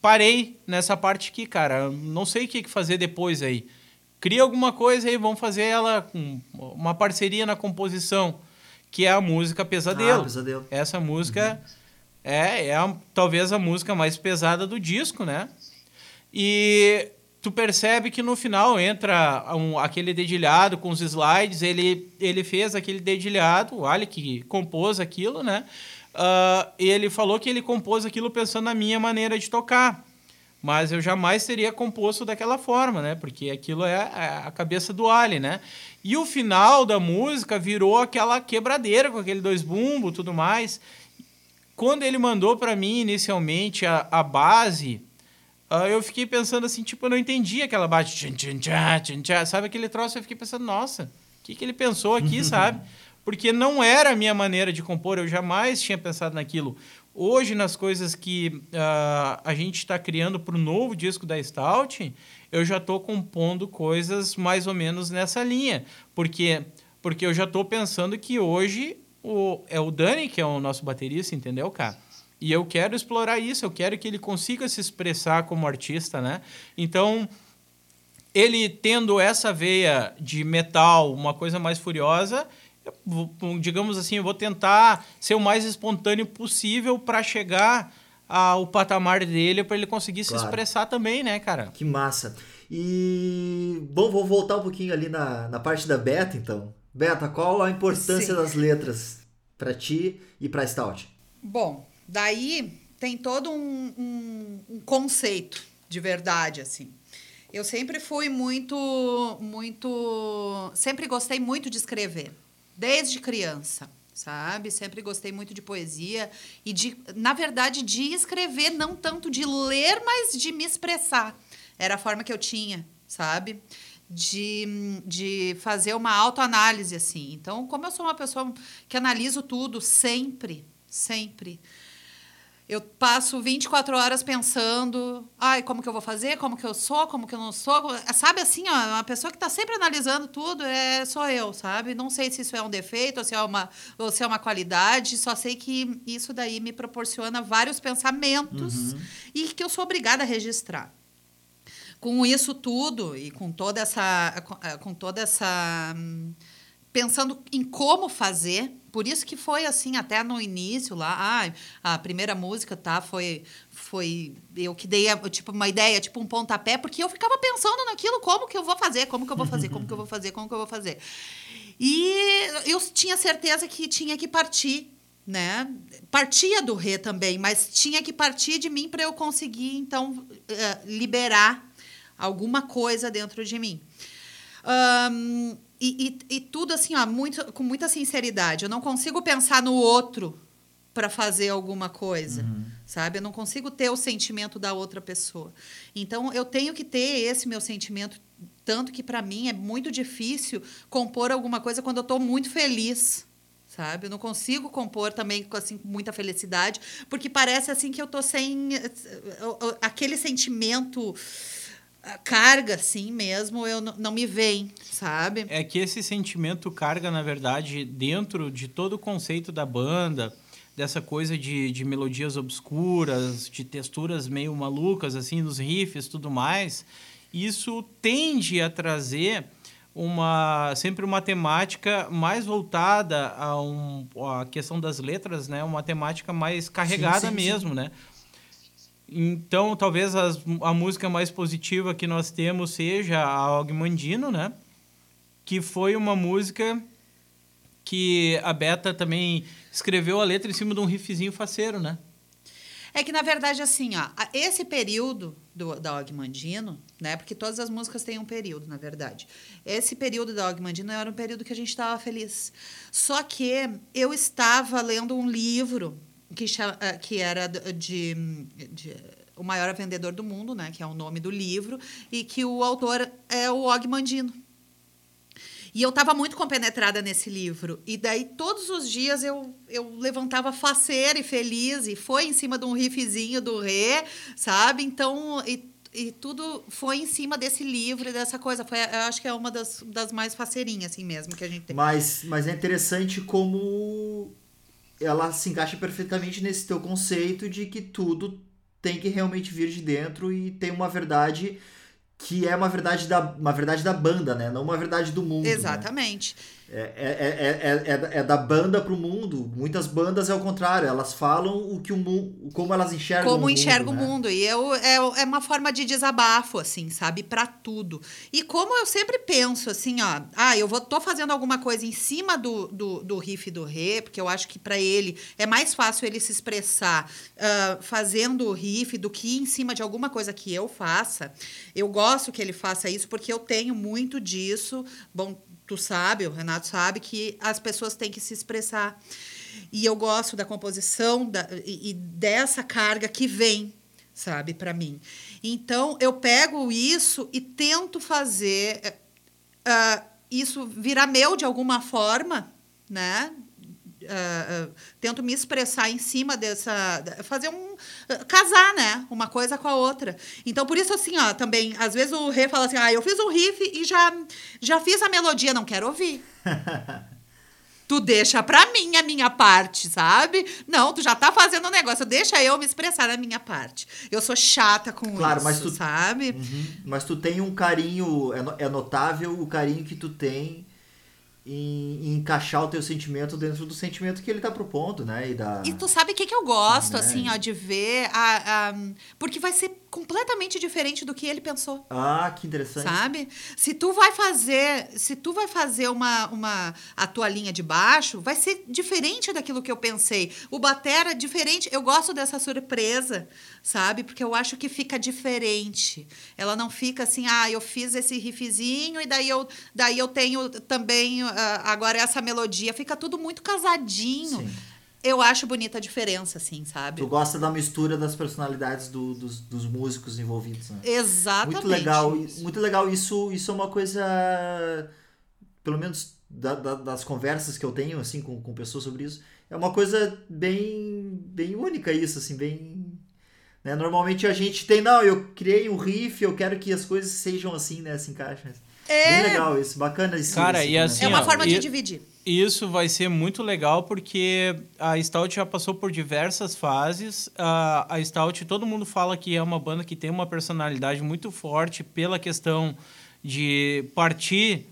parei nessa parte aqui, cara. Não sei o que fazer depois aí. Cria alguma coisa aí, vamos fazer ela com uma parceria na composição, que é a música Pesadelo. Ah, Pesadelo. Essa música uhum. é, é a, talvez a música mais pesada do disco, né? E tu percebe que no final entra um, aquele dedilhado com os slides, ele, ele fez aquele dedilhado, o Ali que compôs aquilo, né? Uh, ele falou que ele compôs aquilo pensando na minha maneira de tocar. Mas eu jamais teria composto daquela forma, né? Porque aquilo é a cabeça do Ali, né? E o final da música virou aquela quebradeira com aquele dois bumbos tudo mais. Quando ele mandou para mim inicialmente a, a base, Uh, eu fiquei pensando assim, tipo, eu não entendi aquela tchan, tchan, tchan, tchan, tchan, sabe aquele troço? Eu fiquei pensando, nossa, o que, que ele pensou aqui, <laughs> sabe? Porque não era a minha maneira de compor, eu jamais tinha pensado naquilo. Hoje, nas coisas que uh, a gente está criando para o novo disco da Stout, eu já estou compondo coisas mais ou menos nessa linha. Porque, porque eu já estou pensando que hoje o, é o Dani que é o nosso baterista, entendeu, cara? E eu quero explorar isso, eu quero que ele consiga se expressar como artista, né? Então, ele tendo essa veia de metal, uma coisa mais furiosa, digamos assim, eu vou tentar ser o mais espontâneo possível para chegar ao patamar dele, para ele conseguir claro. se expressar também, né, cara? Que massa. E, bom, vou voltar um pouquinho ali na, na parte da Beta, então. Beta, qual a importância Sim. das letras para ti e para Stout? Bom, Daí tem todo um, um, um conceito de verdade, assim. Eu sempre fui muito, muito. Sempre gostei muito de escrever, desde criança, sabe? Sempre gostei muito de poesia e de, na verdade, de escrever, não tanto de ler, mas de me expressar. Era a forma que eu tinha, sabe? De, de fazer uma autoanálise, assim. Então, como eu sou uma pessoa que analiso tudo sempre, sempre. Eu passo 24 horas pensando, ai, como que eu vou fazer, como que eu sou, como que eu não sou. Sabe assim, ó, uma pessoa que está sempre analisando tudo é sou eu, sabe? Não sei se isso é um defeito ou se é uma, ou se é uma qualidade, só sei que isso daí me proporciona vários pensamentos uhum. e que eu sou obrigada a registrar. Com isso tudo e com toda essa. com toda essa. Pensando em como fazer por isso que foi assim, até no início lá, ah, a primeira música, tá, foi foi eu que dei tipo uma ideia, tipo um pontapé, porque eu ficava pensando naquilo, como que eu vou fazer, como que eu vou fazer, como que eu vou fazer, como que eu vou fazer. E eu tinha certeza que tinha que partir, né? Partia do Rê também, mas tinha que partir de mim para eu conseguir então eh, liberar alguma coisa dentro de mim. Um, e, e, e, tudo assim, ó, muito, com muita sinceridade. Eu não consigo pensar no outro para fazer alguma coisa, uhum. sabe? Eu não consigo ter o sentimento da outra pessoa. Então, eu tenho que ter esse meu sentimento. Tanto que, para mim, é muito difícil compor alguma coisa quando eu estou muito feliz sabe? Eu não consigo compor também assim, com muita felicidade, porque parece assim que eu tô sem eh, aquele sentimento carga, assim mesmo, eu não me vem, sabe? É que esse sentimento carga, na verdade, dentro de todo o conceito da banda, dessa coisa de, de melodias obscuras, de texturas meio malucas, assim, nos riffs tudo mais, isso tende a trazer uma sempre uma temática mais voltada a, um, a questão das letras, né? Uma temática mais carregada sim, sim, mesmo, sim. né? Então, talvez as, a música mais positiva que nós temos seja a Ogmandino, né? Que foi uma música que a Beta também escreveu a letra em cima de um riffzinho faceiro, né? É que, na verdade, assim, ó, esse período do, da Ogmandino, né? Porque todas as músicas têm um período, na verdade. Esse período da Ogmandino era um período que a gente estava feliz. Só que eu estava lendo um livro que, eh, que era de, de o maior vendedor do mundo, né, que é o nome do livro, e que o autor é o Og Mandino. E eu estava muito compenetrada nesse livro. E daí, todos os dias, eu, eu levantava faceira e feliz. E foi em cima de um riffzinho do Rê, sabe? Então, e, e tudo foi em cima desse livro e dessa coisa. Foi, eu acho que é uma das, das mais faceirinhas, assim mesmo, que a gente tem. Mas, mas é interessante como ela se encaixa perfeitamente nesse teu conceito de que tudo tem que realmente vir de dentro e tem uma verdade que é uma verdade da, uma verdade da banda, né? Não uma verdade do mundo. Né? Exatamente. Né? É, é, é, é, da banda para o mundo. Muitas bandas é o contrário, elas falam o que o mundo, como elas enxergam como o mundo. Como enxerga o né? mundo. E eu, é, é uma forma de desabafo, assim, sabe? para tudo. E como eu sempre penso, assim, ó, ah, eu vou, tô fazendo alguma coisa em cima do, do, do riff do Rê, porque eu acho que para ele é mais fácil ele se expressar uh, fazendo o riff do que em cima de alguma coisa que eu faça. Eu gosto que ele faça isso porque eu tenho muito disso. Bom, tu sabe, o Renato sabe, que as pessoas têm que se expressar. E eu gosto da composição da, e, e dessa carga que vem, sabe, para mim. Então, eu pego isso e tento fazer uh, isso virar meu de alguma forma, né? Uh, uh, tento me expressar em cima dessa. fazer um. Uh, casar, né? Uma coisa com a outra. Então, por isso, assim, ó, também, às vezes o rei fala assim: ah, eu fiz um riff e já, já fiz a melodia, não quero ouvir. <laughs> tu deixa pra mim a minha parte, sabe? Não, tu já tá fazendo o um negócio, deixa eu me expressar na minha parte. Eu sou chata com claro, isso, mas tu, sabe? Uhum, mas tu tem um carinho, é, é notável o carinho que tu tem em, em, encaixar o teu sentimento dentro do sentimento que ele tá propondo, né? E, da... e tu sabe o que, que eu gosto, né? assim, ó, de ver a, a, Porque vai ser completamente diferente do que ele pensou. Ah, que interessante. Sabe? Se tu vai fazer, se tu vai fazer uma, uma a tua linha de baixo, vai ser diferente daquilo que eu pensei. O batera é diferente. Eu gosto dessa surpresa, sabe? Porque eu acho que fica diferente. Ela não fica assim, ah, eu fiz esse riffzinho e daí eu, daí eu tenho também agora essa melodia. Fica tudo muito casadinho. Sim eu acho bonita a diferença, assim, sabe? Tu gosta da mistura das personalidades do, dos, dos músicos envolvidos, né? Exatamente. Muito legal. Isso. Muito legal. Isso, isso é uma coisa. Pelo menos da, da, das conversas que eu tenho, assim, com, com pessoas sobre isso. É uma coisa bem, bem única, isso, assim, bem. Né? Normalmente a gente tem, não, eu criei um riff, eu quero que as coisas sejam assim, né? Se encaixem. É. Bem legal isso, bacana isso. Cara, e assim, é uma ó, forma de dividir. Isso vai ser muito legal porque a Stout já passou por diversas fases. A, a Stout, todo mundo fala que é uma banda que tem uma personalidade muito forte pela questão de partir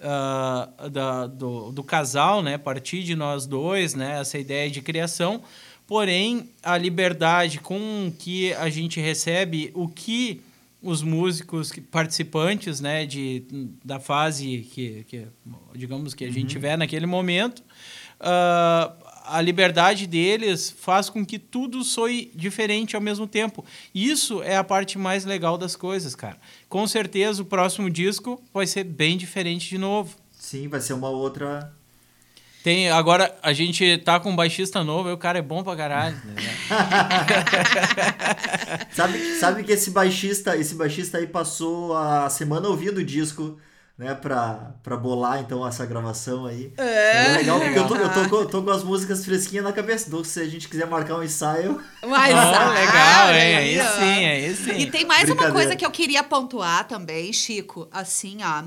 uh, da, do, do casal, né? Partir de nós dois, né? Essa ideia de criação. Porém, a liberdade com que a gente recebe o que os músicos participantes né, de, da fase que, que digamos que a gente uhum. tiver naquele momento uh, a liberdade deles faz com que tudo soe diferente ao mesmo tempo. Isso é a parte mais legal das coisas cara. Com certeza o próximo disco vai ser bem diferente de novo. Sim vai ser uma outra tem, agora a gente tá com um baixista novo e o cara é bom pra caralho. Né? <laughs> sabe, sabe que esse baixista, esse baixista aí passou a semana ouvindo o disco, né, pra, pra bolar então essa gravação aí. É, é legal, porque eu, tô, eu tô, com, tô com as músicas fresquinhas na cabeça. Então, se a gente quiser marcar um ensaio. Mas, ah, legal, é, aí sim, aí sim. E tem mais uma coisa que eu queria pontuar também, Chico. Assim, ó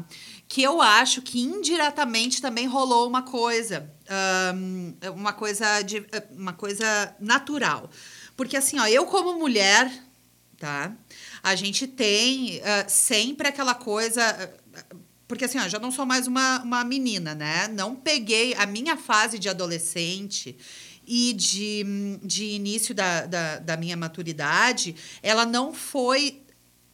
que eu acho que indiretamente também rolou uma coisa, um, uma coisa de, uma coisa natural, porque assim, ó, eu como mulher, tá? A gente tem uh, sempre aquela coisa porque assim, ó, já não sou mais uma, uma menina, né? Não peguei a minha fase de adolescente e de, de início da, da, da minha maturidade, ela não foi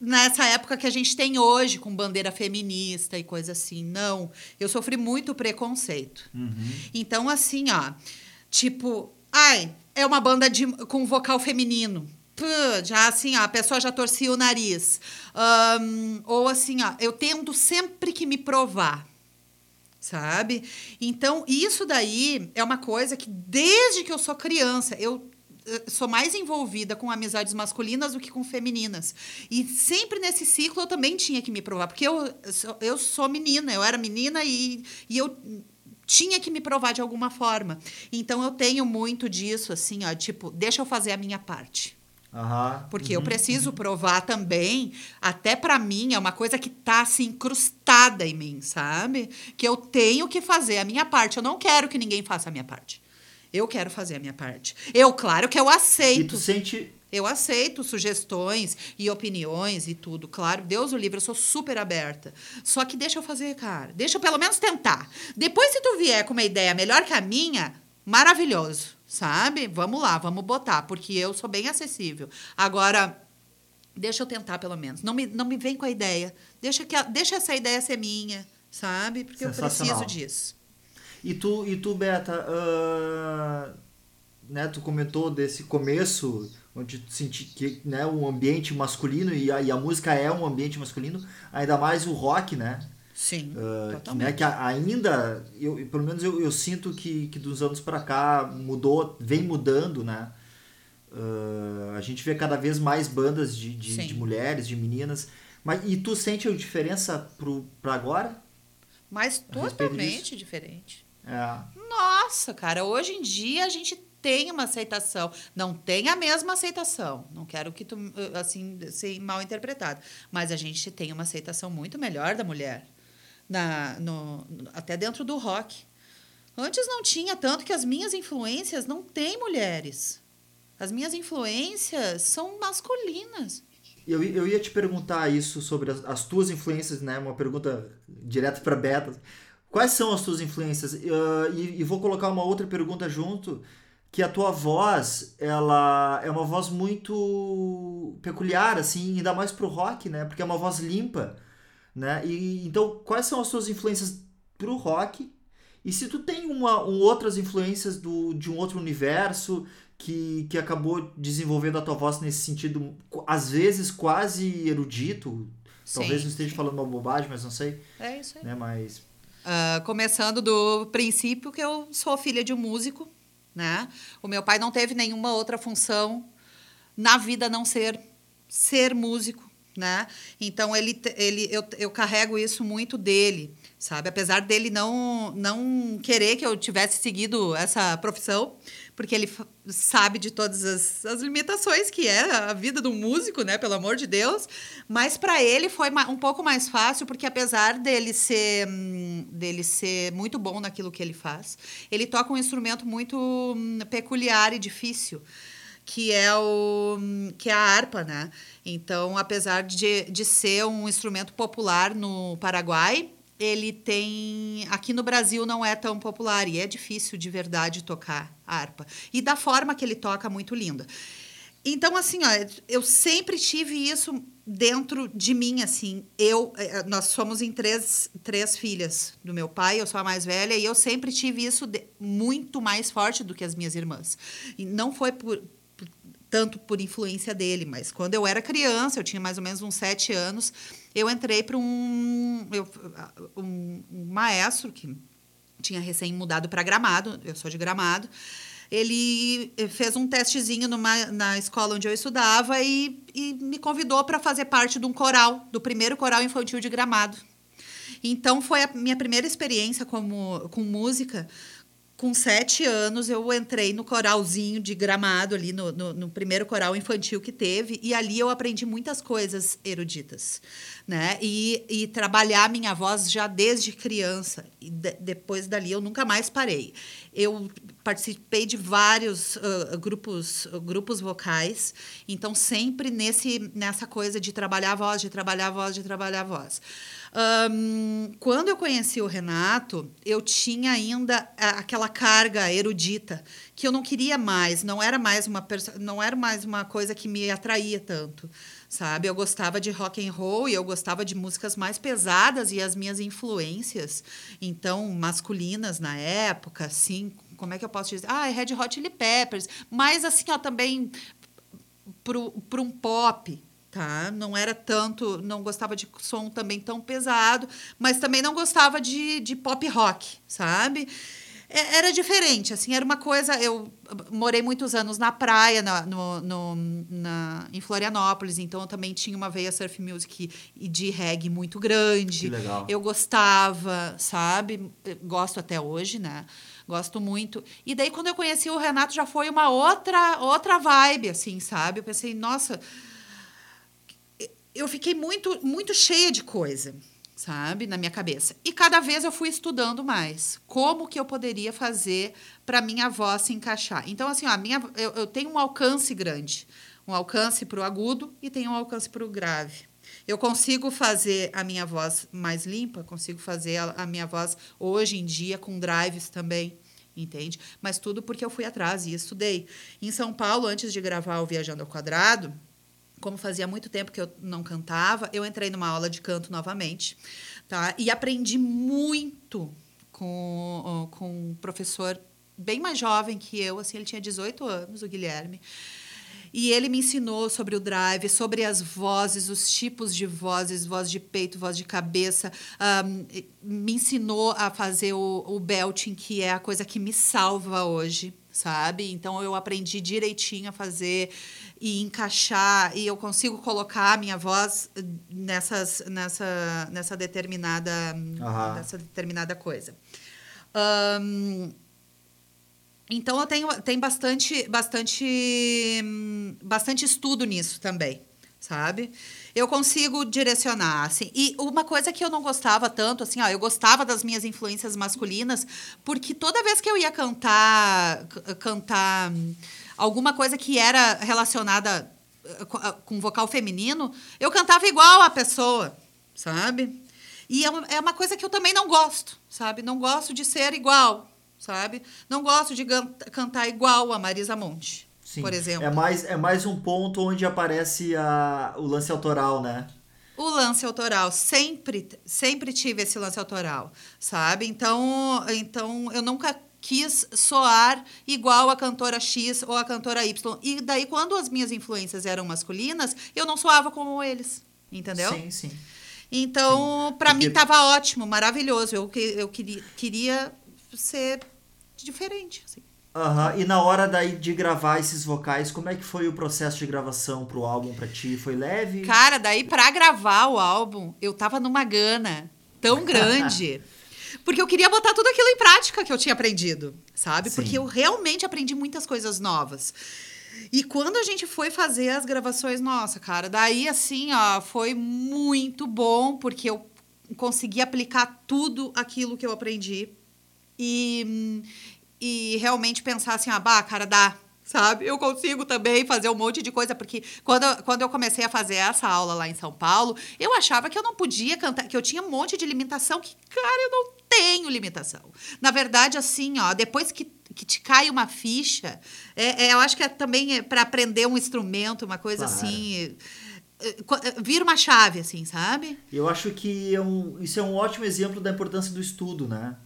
nessa época que a gente tem hoje, com bandeira feminista e coisa assim. Não, eu sofri muito preconceito. Uhum. Então, assim, ó, tipo, Ai, é uma banda de, com vocal feminino. Já assim, ó, a pessoa já torcia o nariz. Um, ou assim, ó, eu tento sempre que me provar sabe? Então, isso daí é uma coisa que, desde que eu sou criança, eu sou mais envolvida com amizades masculinas do que com femininas. E sempre nesse ciclo eu também tinha que me provar, porque eu, eu sou menina, eu era menina e, e eu tinha que me provar de alguma forma. Então eu tenho muito disso, assim, ó, tipo, deixa eu fazer a minha parte. Uhum, Porque uhum, eu preciso provar também, até para mim, é uma coisa que tá assim, incrustada em mim, sabe? Que eu tenho que fazer a minha parte. Eu não quero que ninguém faça a minha parte. Eu quero fazer a minha parte. Eu, claro que eu aceito. E tu sente. Eu aceito sugestões e opiniões e tudo, claro. Deus o livre, eu sou super aberta. Só que deixa eu fazer, cara. Deixa eu pelo menos tentar. Depois, se tu vier com uma ideia melhor que a minha, maravilhoso sabe? Vamos lá, vamos botar, porque eu sou bem acessível. Agora, deixa eu tentar pelo menos. Não me, não me vem com a ideia. Deixa, que, deixa essa ideia ser minha, sabe? Porque eu preciso disso. E tu, e tu Beta, uh, né, tu comentou desse começo onde tu senti que né, um ambiente masculino e a, e a música é um ambiente masculino, ainda mais o rock, né? Sim. Uh, que, né, que ainda, eu, pelo menos eu, eu sinto que, que dos anos para cá mudou, vem mudando, né? Uh, a gente vê cada vez mais bandas de, de, de, mulheres, de meninas. Mas, e tu sente a diferença para agora? Mas totalmente diferente. É. Nossa, cara, hoje em dia a gente tem uma aceitação. Não tem a mesma aceitação. Não quero que tu, assim, seja mal interpretado. Mas a gente tem uma aceitação muito melhor da mulher na, no, até dentro do rock. Antes não tinha, tanto que as minhas influências não têm mulheres. As minhas influências são masculinas. Eu, eu ia te perguntar isso sobre as, as tuas influências, né? Uma pergunta direta para Beta. Quais são as tuas influências? Uh, e, e, vou colocar uma outra pergunta junto, que a tua voz, ela é uma voz muito peculiar, assim, ainda mais pro rock, né? Porque é uma voz limpa né? E então, quais são as suas influências pro rock? E se tu tem uma, um, outras influências do, de um outro universo que, que acabou desenvolvendo a tua voz nesse sentido, às vezes quase erudito, sim, talvez eu esteja sim. falando uma bobagem, mas não sei. É isso aí. Né? Mas... Uh, começando do princípio que eu sou filha de um músico, né? O meu pai não teve nenhuma outra função na vida a não ser ser músico né? Então ele, ele eu, eu carrego isso muito dele, sabe? Apesar dele não não querer que eu tivesse seguido essa profissão, porque ele sabe de todas as, as limitações que é a vida do músico, né? Pelo amor de Deus. Mas para ele foi um pouco mais fácil, porque apesar dele ser dele ser muito bom naquilo que ele faz, ele toca um instrumento muito hum, peculiar e difícil que é o que é a harpa, né? Então, apesar de, de ser um instrumento popular no Paraguai, ele tem aqui no Brasil não é tão popular e é difícil de verdade tocar a harpa. E da forma que ele toca muito linda. Então, assim, ó, eu sempre tive isso dentro de mim, assim. Eu, eh, nós somos em três, três filhas do meu pai, eu sou a mais velha, e eu sempre tive isso de, muito mais forte do que as minhas irmãs. E não foi por, tanto por influência dele, mas quando eu era criança, eu tinha mais ou menos uns sete anos, eu entrei para um, um, um maestro que tinha recém mudado para Gramado, eu sou de Gramado, ele fez um testezinho numa, na escola onde eu estudava e, e me convidou para fazer parte de um coral, do primeiro coral infantil de Gramado. Então, foi a minha primeira experiência como, com música, com sete anos, eu entrei no coralzinho de gramado, ali no, no, no, primeiro coral infantil que teve, e ali eu aprendi muitas coisas eruditas, né? E, e trabalhar minha voz já desde criança. E de, depois dali eu nunca mais parei. Eu participei de vários uh, grupos, grupos vocais, então sempre nesse, nessa coisa de trabalhar a voz, de trabalhar a voz, de trabalhar a voz. Um, quando eu conheci o Renato, eu tinha ainda aquela carga erudita que eu não queria mais, não era mais uma não era mais uma coisa que me atraía tanto, sabe? Eu gostava de rock and roll e eu gostava de músicas mais pesadas e as minhas influências, então masculinas na época, assim, como é que eu posso dizer? Ah, é Red Hot Chili Peppers. Mas assim, ó, também para um pop, tá? Não era tanto, não gostava de som também tão pesado, mas também não gostava de, de pop rock, sabe? É, era diferente, assim, era uma coisa. Eu morei muitos anos na praia, na, no, no, na, em Florianópolis, então eu também tinha uma veia surf music e de reggae muito grande. Que legal. Eu gostava, sabe? Gosto até hoje, né? Gosto muito. E daí, quando eu conheci o Renato, já foi uma outra, outra vibe, assim, sabe? Eu pensei, nossa. Eu fiquei muito, muito cheia de coisa sabe, na minha cabeça. E cada vez eu fui estudando mais como que eu poderia fazer para minha voz se encaixar. Então assim, ó, a minha eu, eu tenho um alcance grande, um alcance para o agudo e tenho um alcance para o grave. Eu consigo fazer a minha voz mais limpa, consigo fazer a, a minha voz hoje em dia com drives também entende? Mas tudo porque eu fui atrás e estudei. Em São Paulo, antes de gravar o Viajando ao Quadrado, como fazia muito tempo que eu não cantava, eu entrei numa aula de canto novamente, tá? E aprendi muito com, com um professor bem mais jovem que eu, assim, ele tinha 18 anos, o Guilherme. E ele me ensinou sobre o drive, sobre as vozes, os tipos de vozes, voz de peito, voz de cabeça. Um, me ensinou a fazer o, o belting, que é a coisa que me salva hoje, sabe? Então eu aprendi direitinho a fazer e encaixar e eu consigo colocar a minha voz nessas, nessa, nessa determinada uhum. nessa determinada coisa. Um, então eu tenho tem bastante bastante bastante estudo nisso também, sabe? Eu consigo direcionar assim. E uma coisa que eu não gostava tanto assim, ó, eu gostava das minhas influências masculinas, porque toda vez que eu ia cantar cantar alguma coisa que era relacionada eh, eh, com vocal feminino, eu cantava igual a pessoa, sabe? E é uma, é uma coisa que eu também não gosto, sabe? Não gosto de ser igual, sabe? Não gosto de cantar igual a Marisa Monte, Sim. por exemplo. É mais, é mais um ponto onde aparece a, o lance autoral, né? O lance autoral, sempre, sempre tive esse lance autoral, sabe? Então, então eu nunca quis soar igual a cantora X ou a cantora Y. E daí, quando as minhas influências eram masculinas, eu não soava como eles. Entendeu? Sim, sim. Então, para Porque... mim, estava ótimo, maravilhoso. Eu, eu queria, queria ser diferente. Assim. Uhum. E na hora daí de gravar esses vocais, como é que foi o processo de gravação pro álbum para ti? Foi leve? Cara, daí para gravar o álbum, eu tava numa gana tão <laughs> grande. Porque eu queria botar tudo aquilo em prática que eu tinha aprendido, sabe? Sim. Porque eu realmente aprendi muitas coisas novas. E quando a gente foi fazer as gravações, nossa, cara, daí assim, ó, foi muito bom, porque eu consegui aplicar tudo aquilo que eu aprendi. E, e realmente pensar assim, ah, bah, cara, dá, sabe? Eu consigo também fazer um monte de coisa, porque quando, quando eu comecei a fazer essa aula lá em São Paulo, eu achava que eu não podia cantar, que eu tinha um monte de limitação, que, cara, eu não tenho limitação. Na verdade, assim, ó, depois que, que te cai uma ficha, é, é eu acho que é também é para aprender um instrumento, uma coisa claro. assim é, é, vira uma chave, assim, sabe? Eu acho que é um, isso é um ótimo exemplo da importância do estudo, né?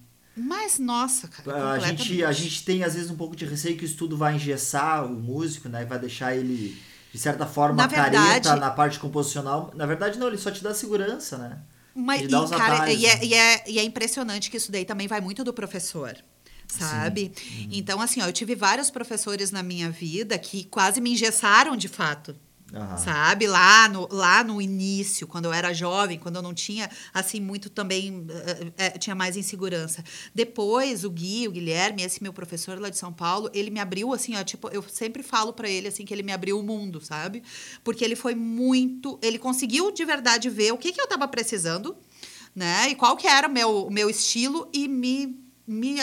Mas, nossa, cara. A gente, a gente tem, às vezes, um pouco de receio que o estudo vai engessar o músico, né? Vai deixar ele, de certa forma, na careta verdade, na parte composicional. Na verdade, não, ele só te dá segurança, né? Mas, e, cara, atalhos, e, é, né? e, é, e é impressionante que isso daí também vai muito do professor sabe? Sim. Então, assim, ó, eu tive vários professores na minha vida que quase me engessaram de fato. Uhum. Sabe? Lá no, lá no início, quando eu era jovem, quando eu não tinha, assim, muito também. É, tinha mais insegurança. Depois, o Gui, o Guilherme, esse meu professor lá de São Paulo, ele me abriu, assim, ó, tipo, eu sempre falo para ele, assim, que ele me abriu o mundo, sabe? Porque ele foi muito. Ele conseguiu de verdade ver o que, que eu tava precisando, né? E qual que era o meu, o meu estilo e me. me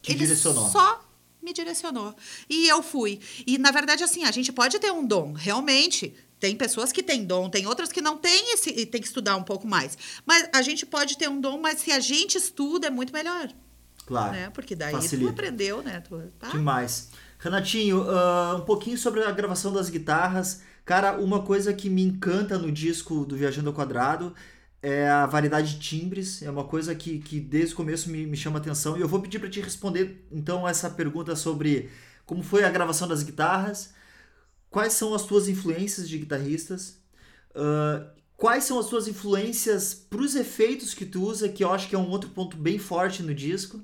Te ele direcionou. só me direcionou. E eu fui. E, na verdade, assim, a gente pode ter um dom, realmente. Tem pessoas que têm dom, tem outras que não têm esse, e tem que estudar um pouco mais. Mas a gente pode ter um dom, mas se a gente estuda, é muito melhor. Claro. Né? Porque daí facilita. tu aprendeu, né? Tu, tá? Demais. Renatinho, uh, um pouquinho sobre a gravação das guitarras. Cara, uma coisa que me encanta no disco do Viajando ao Quadrado é a variedade de timbres, é uma coisa que, que desde o começo me, me chama atenção. E eu vou pedir para te responder então essa pergunta sobre como foi a gravação das guitarras, quais são as tuas influências de guitarristas, uh, quais são as tuas influências para os efeitos que tu usa, que eu acho que é um outro ponto bem forte no disco,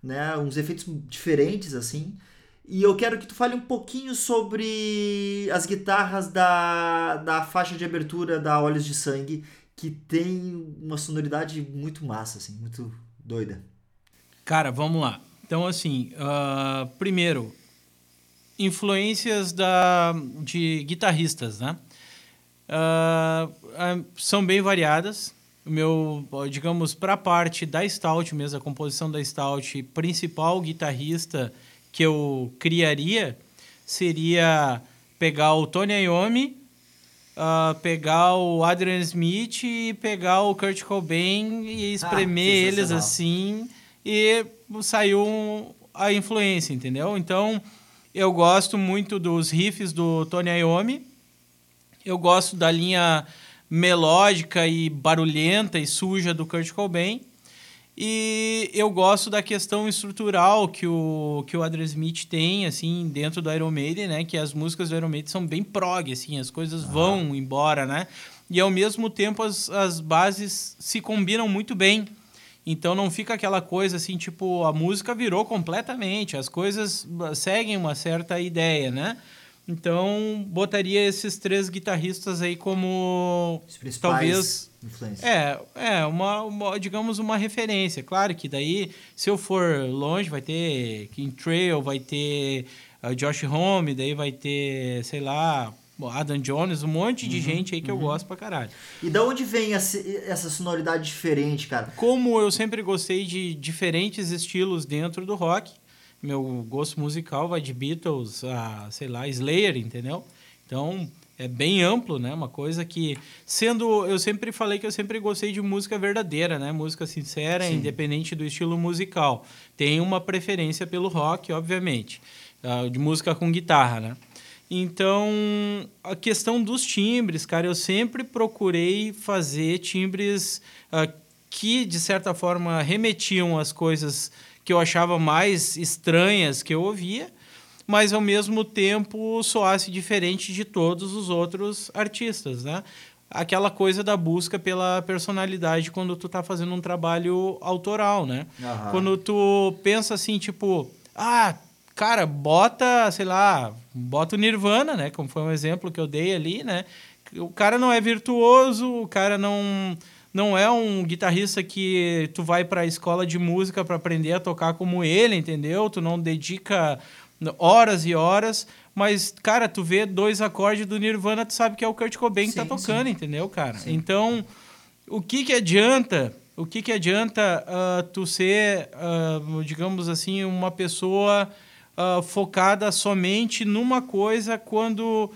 né? uns efeitos diferentes assim. E eu quero que tu fale um pouquinho sobre as guitarras da, da faixa de abertura da Olhos de Sangue, que tem uma sonoridade muito massa, assim, muito doida. Cara, vamos lá. Então, assim, uh, primeiro, influências da, de guitarristas, né? Uh, são bem variadas. O meu, digamos, para a parte da Stout mesmo, a composição da Stout, principal guitarrista que eu criaria seria pegar o Tony Iommi uh, pegar o Adrian Smith e pegar o Kurt Cobain e espremer ah, eles assim e saiu a influência, entendeu? Então, eu gosto muito dos riffs do Tony Iommi. Eu gosto da linha melódica e barulhenta e suja do Kurt Cobain. E eu gosto da questão estrutural que o, que o Adrian Smith tem, assim, dentro do Iron Maiden, né? Que as músicas do Iron Maiden são bem prog, assim, as coisas ah. vão embora, né? E ao mesmo tempo as, as bases se combinam muito bem. Então não fica aquela coisa assim, tipo, a música virou completamente, as coisas seguem uma certa ideia, né? Então, botaria esses três guitarristas aí como talvez é, é uma, uma, digamos uma referência. Claro que daí, se eu for longe, vai ter King Trail, vai ter uh, Josh Homme, daí vai ter, sei lá, Adam Jones, um monte de uhum, gente aí que uhum. eu gosto pra caralho. E da onde vem essa, essa sonoridade diferente, cara? Como eu sempre gostei de diferentes estilos dentro do rock, meu gosto musical vai de Beatles a, sei lá, Slayer, entendeu? Então, é bem amplo, né? Uma coisa que, sendo, eu sempre falei que eu sempre gostei de música verdadeira, né? Música sincera, Sim. independente do estilo musical. Tem uma preferência pelo rock, obviamente, uh, de música com guitarra, né? Então, a questão dos timbres, cara, eu sempre procurei fazer timbres uh, que, de certa forma, remetiam às coisas que eu achava mais estranhas que eu ouvia, mas ao mesmo tempo soasse diferente de todos os outros artistas, né? Aquela coisa da busca pela personalidade quando tu tá fazendo um trabalho autoral, né? Quando tu pensa assim, tipo, ah, cara, bota, sei lá, bota o Nirvana, né? Como foi um exemplo que eu dei ali, né? O cara não é virtuoso, o cara não não é um guitarrista que tu vai para a escola de música para aprender a tocar como ele, entendeu? Tu não dedica horas e horas, mas cara, tu vê dois acordes do Nirvana, tu sabe que é o Kurt Cobain sim, que tá tocando, sim. entendeu, cara? Sim. Então, o que que adianta? O que que adianta uh, tu ser, uh, digamos assim, uma pessoa uh, focada somente numa coisa quando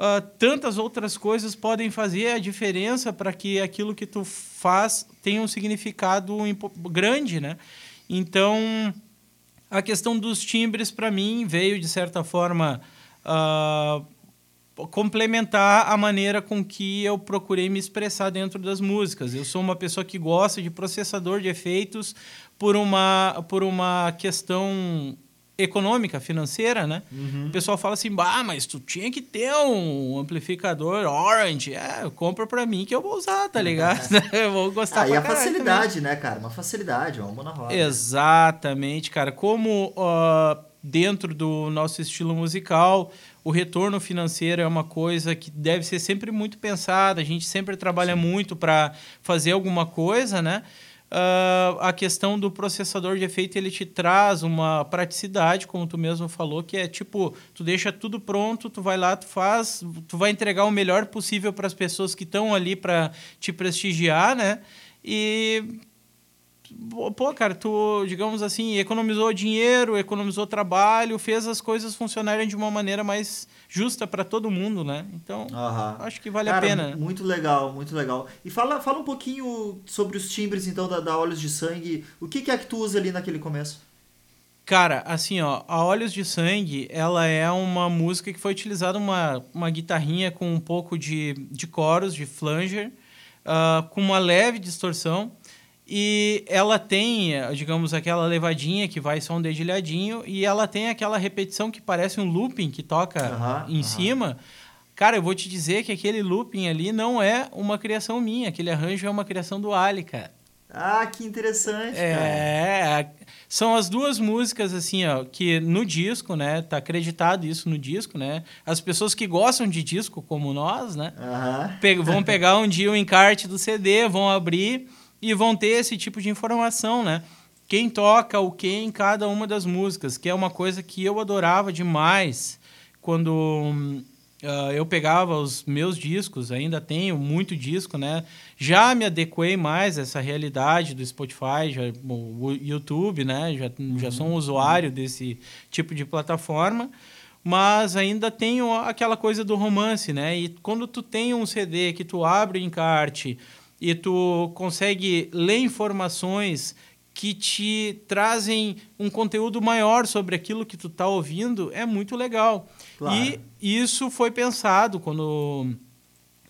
uh, tantas outras coisas podem fazer a diferença para que aquilo que tu faz tenha um significado grande, né? Então, a questão dos timbres, para mim, veio, de certa forma, uh, complementar a maneira com que eu procurei me expressar dentro das músicas. Eu sou uma pessoa que gosta de processador de efeitos por uma, por uma questão econômica, financeira, né? Uhum. O pessoal fala assim, bah, mas tu tinha que ter um amplificador Orange. É, compra pra mim que eu vou usar, tá ligado? <laughs> <laughs> eu vou gostar ah, e a facilidade, também. né, cara? Uma facilidade, uma mão na roda. Exatamente, cara. Como uh, dentro do nosso estilo musical, o retorno financeiro é uma coisa que deve ser sempre muito pensada. A gente sempre trabalha Sim. muito para fazer alguma coisa, né? Uh, a questão do processador de efeito ele te traz uma praticidade, como tu mesmo falou, que é tipo, tu deixa tudo pronto, tu vai lá, tu faz, tu vai entregar o melhor possível para as pessoas que estão ali para te prestigiar, né? E pô, cara, tu, digamos assim, economizou dinheiro, economizou trabalho, fez as coisas funcionarem de uma maneira mais justa para todo mundo, né? Então, acho que vale cara, a pena. Muito legal, muito legal. E fala, fala um pouquinho sobre os timbres, então, da, da Olhos de Sangue. O que, que é que tu usa ali naquele começo? Cara, assim, ó, a Olhos de Sangue, ela é uma música que foi utilizada uma, uma guitarrinha com um pouco de, de coros, de flanger, uh, com uma leve distorção. E ela tem, digamos, aquela levadinha que vai só um dedilhadinho, e ela tem aquela repetição que parece um looping que toca em cima. Cara, eu vou te dizer que aquele looping ali não é uma criação minha, aquele arranjo é uma criação do Ali, cara. Ah, que interessante, é, cara. São as duas músicas, assim, ó, que no disco, né? Tá acreditado isso no disco, né? As pessoas que gostam de disco, como nós, né? Pe vão pegar um dia o encarte do CD, vão abrir e vão ter esse tipo de informação, né? Quem toca o que em cada uma das músicas, que é uma coisa que eu adorava demais quando uh, eu pegava os meus discos, ainda tenho muito disco, né? Já me adequei mais a essa realidade do Spotify, já, o YouTube, né? Já, uhum. já sou um usuário desse tipo de plataforma mas ainda tenho aquela coisa do romance, né? E quando tu tem um CD que tu abre o encarte, e tu consegue ler informações que te trazem um conteúdo maior sobre aquilo que tu está ouvindo, é muito legal. Claro. E isso foi pensado quando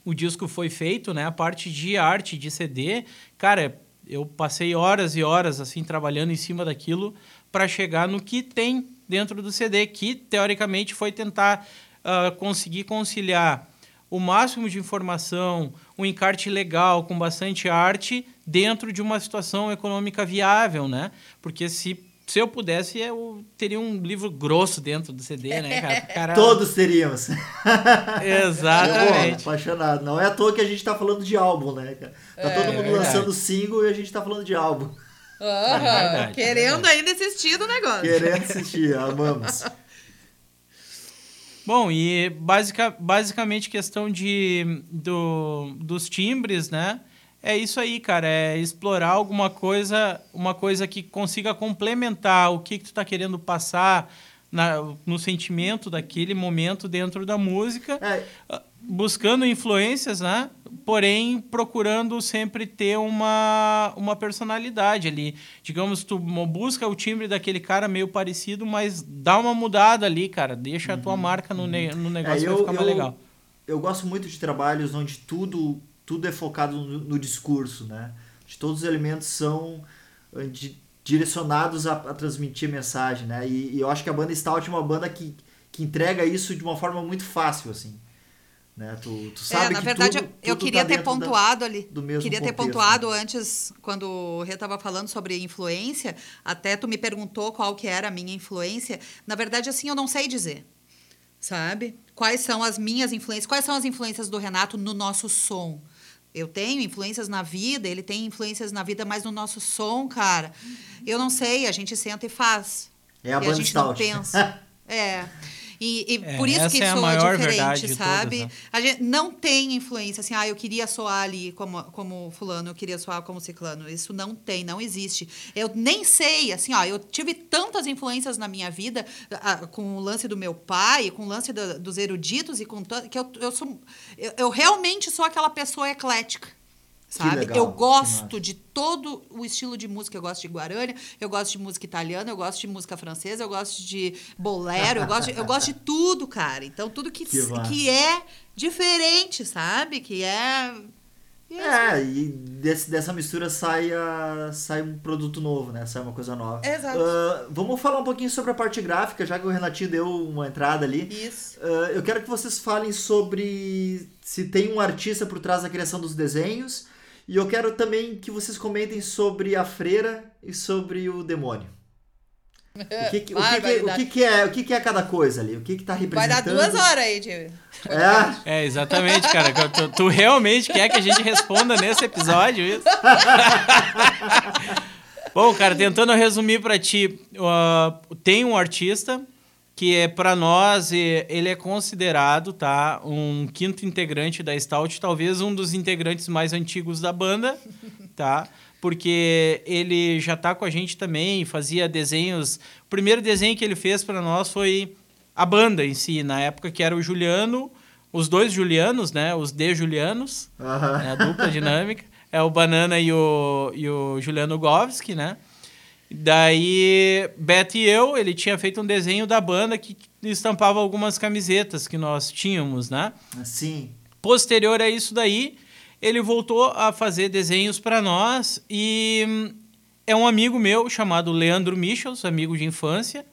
o disco foi feito, né? A parte de arte de CD, cara, eu passei horas e horas assim trabalhando em cima daquilo para chegar no que tem dentro do CD, que teoricamente foi tentar uh, conseguir conciliar o máximo de informação, um encarte legal, com bastante arte, dentro de uma situação econômica viável, né? Porque se, se eu pudesse, eu teria um livro grosso dentro do CD, né, cara? <laughs> cara... Todos teríamos. <laughs> Exatamente. Pô, apaixonado. Não é à toa que a gente tá falando de álbum, né, cara? Tá é, todo mundo é lançando single e a gente tá falando de álbum. Uhum. É Querendo ainda assistir do negócio. Querendo assistir, amamos. <laughs> Bom, e basica, basicamente questão de, do, dos timbres, né? É isso aí, cara. É explorar alguma coisa, uma coisa que consiga complementar o que, que tu está querendo passar na, no sentimento daquele momento dentro da música, é. Buscando influências, né? porém procurando sempre ter uma, uma personalidade ali. Digamos, tu busca o timbre daquele cara meio parecido, mas dá uma mudada ali, cara. Deixa a tua uhum, marca no, ne no negócio, é, eu, ficar mais eu, legal. Eu gosto muito de trabalhos onde tudo, tudo é focado no, no discurso, né? De todos os elementos são eh, de, direcionados a, a, transmitir mensagem, né? E, e, eu acho que a banda Stout é uma banda que, que entrega isso de uma forma muito fácil, assim. Né? Tu, tu sabe é, na verdade, tudo, eu, tudo queria tá ter pontuado da, ali. Do mesmo queria contexto, ter pontuado né? antes, quando o Rê estava falando sobre influência, até tu me perguntou qual que era a minha influência. Na verdade, assim, eu não sei dizer. Sabe? Quais são as minhas influências? Quais são as influências do Renato no nosso som? Eu tenho influências na vida, ele tem influências na vida, mas no nosso som, cara, eu não sei, a gente senta e faz. É a, e a gente não pensa. <laughs> é. E, e é, por isso que é soa diferente, sabe? Todas, né? A gente não tem influência assim, ah, eu queria soar ali como, como fulano, eu queria soar como ciclano. Isso não tem, não existe. Eu nem sei, assim, ó, eu tive tantas influências na minha vida a, com o lance do meu pai, com o lance do, dos eruditos e com que eu, eu sou eu, eu realmente sou aquela pessoa eclética sabe? Legal, eu gosto de todo o estilo de música. Eu gosto de guarani, eu gosto de música italiana, eu gosto de música francesa, eu gosto de bolero, eu gosto de, eu gosto de <laughs> tudo, cara. Então, tudo que, que, que é diferente, sabe? Que é é, e desse, dessa mistura sai, a, sai um produto novo, né? Sai uma coisa nova. Exato. Uh, vamos falar um pouquinho sobre a parte gráfica, já que o Renatinho deu uma entrada ali. Isso. Uh, eu quero que vocês falem sobre se tem um artista por trás da criação dos desenhos e eu quero também que vocês comentem sobre a freira e sobre o demônio. O que, que, o, que, que, o que, que, é, o que, que é cada coisa ali? O que, que tá representando? Vai dar duas horas aí, tio. É? é, exatamente, cara. Tu, tu, realmente quer que a gente responda nesse episódio isso? <laughs> Bom, cara, tentando resumir para ti, uh, tem um artista que é para nós ele é considerado tá um quinto integrante da Stout talvez um dos integrantes mais antigos da banda tá porque ele já tá com a gente também fazia desenhos o primeiro desenho que ele fez para nós foi a banda em si na época que era o Juliano os dois Julianos né os de Julianos uhum. né? a dupla dinâmica é o Banana e o, e o Juliano Govski né Daí, Beto e eu, ele tinha feito um desenho da banda que estampava algumas camisetas que nós tínhamos, né? Sim. Posterior a isso daí, ele voltou a fazer desenhos para nós e hum, é um amigo meu chamado Leandro Michels, amigo de infância.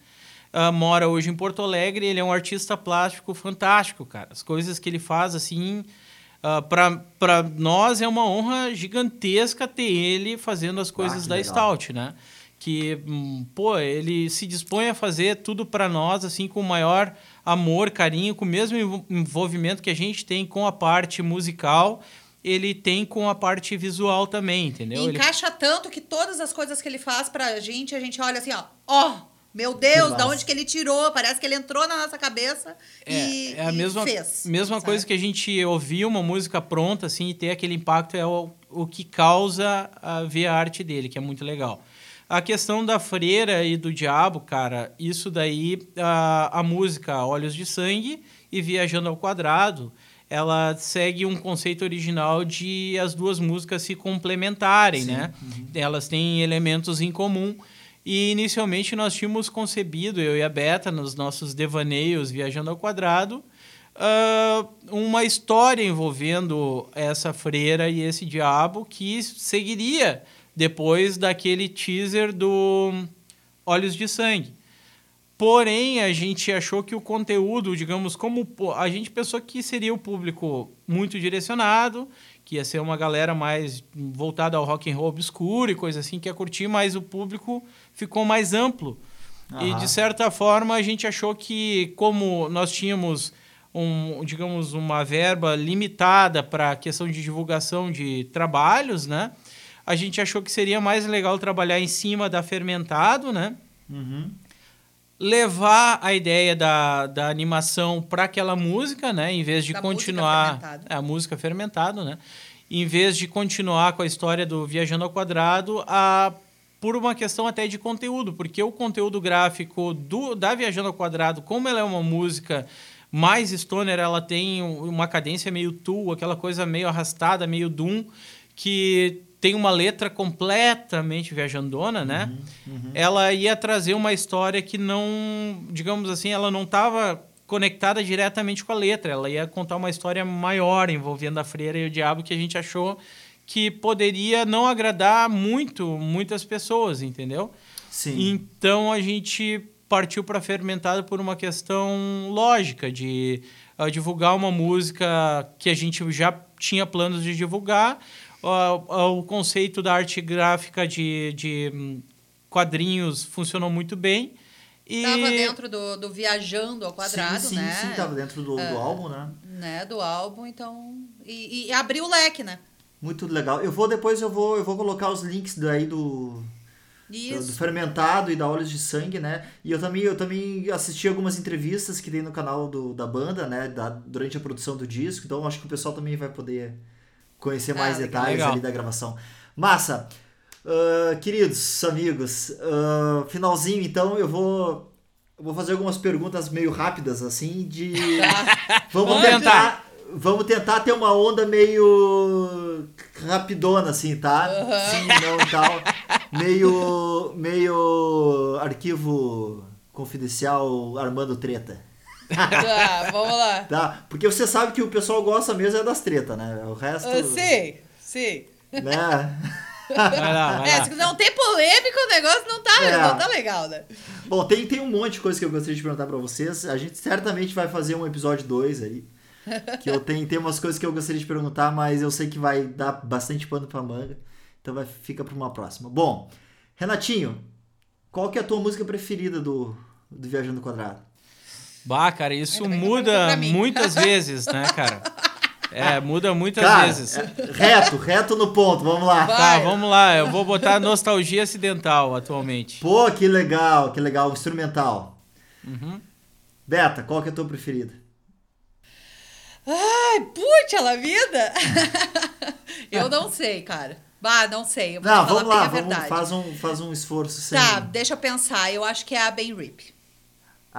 Uh, mora hoje em Porto Alegre. Ele é um artista plástico fantástico, cara. As coisas que ele faz, assim, uh, para nós é uma honra gigantesca ter ele fazendo as coisas ah, da legal. Stout, né? Que, hum, pô, ele se dispõe a fazer tudo para nós, assim, com o maior amor, carinho, com o mesmo envolvimento que a gente tem com a parte musical ele tem com a parte visual também, entendeu? E encaixa ele... tanto que todas as coisas que ele faz pra gente, a gente olha assim, ó, ó, oh, meu Deus, da onde que ele tirou? Parece que ele entrou na nossa cabeça é, e, é a mesma, fez. Mesma coisa que a gente ouvir uma música pronta, assim, e ter aquele impacto é o, o que causa a ver a arte dele, que é muito legal. A questão da freira e do diabo, cara, isso daí, a, a música Olhos de Sangue e Viajando ao Quadrado, ela segue um conceito original de as duas músicas se complementarem, Sim. né? Uhum. Elas têm elementos em comum. E inicialmente nós tínhamos concebido, eu e a Beta, nos nossos devaneios viajando ao quadrado, uh, uma história envolvendo essa freira e esse diabo que seguiria depois daquele teaser do Olhos de Sangue. Porém, a gente achou que o conteúdo, digamos, como a gente pensou que seria o público muito direcionado, que ia ser uma galera mais voltada ao rock and roll obscuro e coisa assim, que ia curtir, mas o público ficou mais amplo. Uhum. E de certa forma a gente achou que como nós tínhamos um, digamos, uma verba limitada para a questão de divulgação de trabalhos, né? A gente achou que seria mais legal trabalhar em cima da fermentado, né? Uhum levar a ideia da, da animação para aquela música, né? Em vez de da continuar música é, a música fermentada, né? Em vez de continuar com a história do Viajando ao Quadrado, a por uma questão até de conteúdo, porque o conteúdo gráfico do da Viajando ao Quadrado, como ela é uma música mais stoner, ela tem uma cadência meio tu, aquela coisa meio arrastada, meio doom, que tem uma letra completamente viajandona, né? Uhum, uhum. Ela ia trazer uma história que não, digamos assim, ela não estava conectada diretamente com a letra. Ela ia contar uma história maior envolvendo a freira e o diabo que a gente achou que poderia não agradar muito muitas pessoas, entendeu? Sim. Então a gente partiu para fermentado por uma questão lógica de uh, divulgar uma música que a gente já tinha planos de divulgar o, o conceito da arte gráfica de, de hum, quadrinhos funcionou muito bem. E... Tava dentro do, do Viajando ao Quadrado, sim, sim, né? Sim, tava dentro do, do é, álbum, né? né? Do álbum, então... E, e, abriu o leque, né? Muito legal. Eu vou depois, eu vou, eu vou colocar os links daí do... Do, do, fermentado e da Olhos de Sangue, né? E eu também, eu também assisti algumas entrevistas que tem no canal do, da banda, né? Da, durante a produção do disco. Então acho que o pessoal também vai poder conhecer mais ah, detalhes legal. ali da gravação. Massa! Uh, queridos amigos, uh, finalzinho então eu vou eu vou fazer algumas perguntas meio rápidas assim de <laughs> vamos, vamos tentar vamos tentar ter uma onda meio rapidona assim tá uhum. sim não tal meio meio arquivo confidencial armando treta tá, vamos lá. <laughs> Tá, porque você sabe que o pessoal gosta mesmo é das tretas, né? O resto. Uh, sim, sim. Né? <laughs> Vai lá, vai é, se não tem polêmica, o negócio não tá, é. não tá legal, né? Bom, tem, tem um monte de coisa que eu gostaria de perguntar pra vocês. A gente certamente vai fazer um episódio 2 aí. <laughs> Que eu tenho, tem umas coisas que eu gostaria de perguntar, mas eu sei que vai dar bastante pano pra manga. Então vai, fica pra uma próxima. Bom, Renatinho, qual que é a tua música preferida do, do Viajando Quadrado? Bah, cara, isso muda muitas <laughs> vezes, né, cara? É, muda muitas cara, vezes. É, reto, reto no ponto, vamos lá. Vai. Tá, vamos lá. Eu vou botar nostalgia acidental atualmente. Pô, que legal, que legal, instrumental. Uhum. Beta, qual que é a tua preferida? Ai, putz, a vida! <laughs> eu não sei, cara. Bah, não sei. Eu vou não, vamos lá, vamos, faz, um, faz um esforço. Sem... Tá, deixa eu pensar. Eu acho que é a Ben Rip.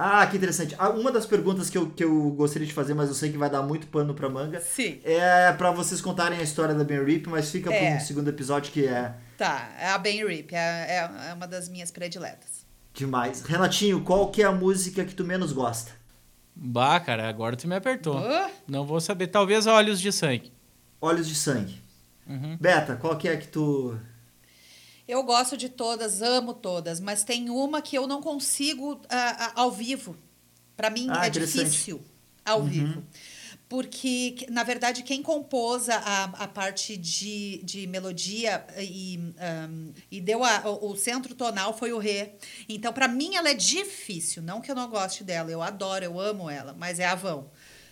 Ah, que interessante. Ah, uma das perguntas que eu, que eu gostaria de fazer, mas eu sei que vai dar muito pano pra manga. Sim. É para vocês contarem a história da Ben Rip, mas fica é. para um segundo episódio que é. Tá, é a Ben Rip, é, é, é uma das minhas prediletas. Demais. Renatinho, qual que é a música que tu menos gosta? Bah, cara, agora tu me apertou. Uh? Não vou saber. Talvez Olhos de Sangue. Olhos de Sangue. Uhum. Beta, qual que é que tu. Eu gosto de todas, amo todas, mas tem uma que eu não consigo ah, ah, ao vivo. Para mim Ah, é difícil ao vivo. Porque, que- na verdade, quem compôs a, a parte de, de melodia e, ahm, e deu a- o, o centro tonal foi o Rê. Então, para mim, ela é difícil. Não que eu não goste dela, eu adoro, eu amo ela, mas é a Vão.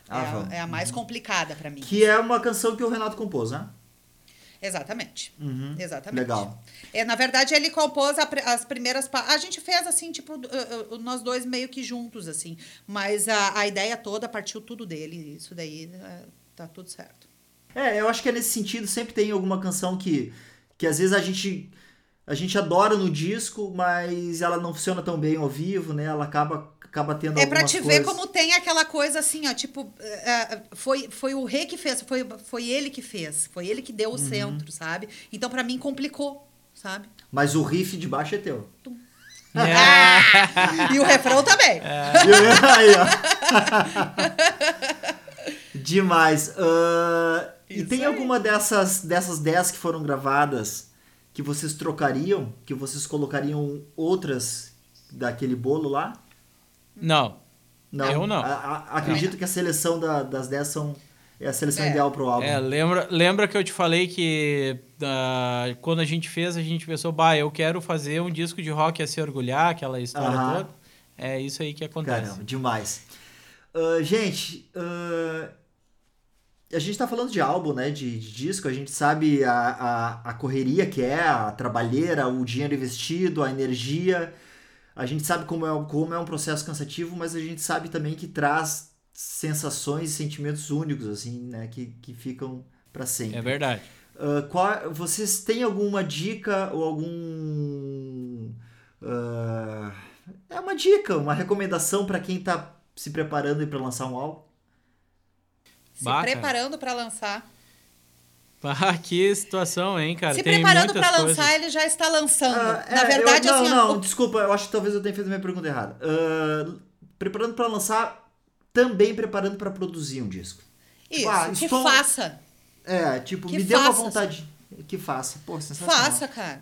É a, Avão. é a mais complicada para mim. Que é uma canção que o Renato compôs, né? Exatamente. Uhum. Exatamente. Legal. É, na verdade, ele compôs a as primeiras. A gente fez assim, tipo, uh, uh, nós dois meio que juntos, assim. Mas a, a ideia toda partiu tudo dele. Isso daí uh, tá tudo certo. É, eu acho que é nesse sentido, sempre tem alguma canção que, que às vezes a gente a gente adora no disco, mas ela não funciona tão bem ao vivo, né? Ela acaba acaba tendo É pra algumas te ver coisas. como tem aquela coisa assim, ó, tipo, uh, uh, foi, foi o rei que fez, foi, foi ele que fez, foi ele que deu o Uhum. centro, sabe? Então, pra mim, complicou, sabe? Mas o riff de baixo é teu. É. <laughs> E o refrão também. <laughs> Aí, ó. <laughs> Demais. Ah, e tem aí. alguma dessas dessas 10 que foram gravadas que vocês trocariam? Que vocês colocariam outras daquele bolo lá? Não. Não. Eu não. A- a- acredito que a seleção da- das 10 são, é a seleção É. ideal pro álbum. É, lembra, lembra que eu te falei que ah, quando a gente fez, a gente pensou, bah, eu quero fazer um disco de rock a se orgulhar, aquela história Aham. toda. É isso aí que acontece. Caramba, demais. Ah, gente, ah, a gente tá falando de álbum, né? De, de disco, a gente sabe a, a, a correria que é, a trabalheira, o dinheiro investido, a energia. A gente sabe como é, como é um processo cansativo, mas a gente sabe também que traz sensações e sentimentos únicos, assim, né? Que, que ficam para sempre. É verdade. Ah, qual- vocês têm alguma dica ou algum. ah, é uma dica, uma recomendação para quem tá se preparando para lançar um álbum? Se Bah, cara. preparando pra lançar. Ah, que situação, hein, cara? Se Tem preparando muitas pra coisas. lançar, ele já está lançando. Ah, Na é, verdade, eu, não, assim, não, desculpa, eu acho que talvez eu tenha feito a minha pergunta errada. Ah, preparando para lançar, também preparando para produzir um disco. isso, Ah, que estou- faça. É, tipo, Que me dê uma faça. vontade que faça. Pô, sensacional. Faça, cara.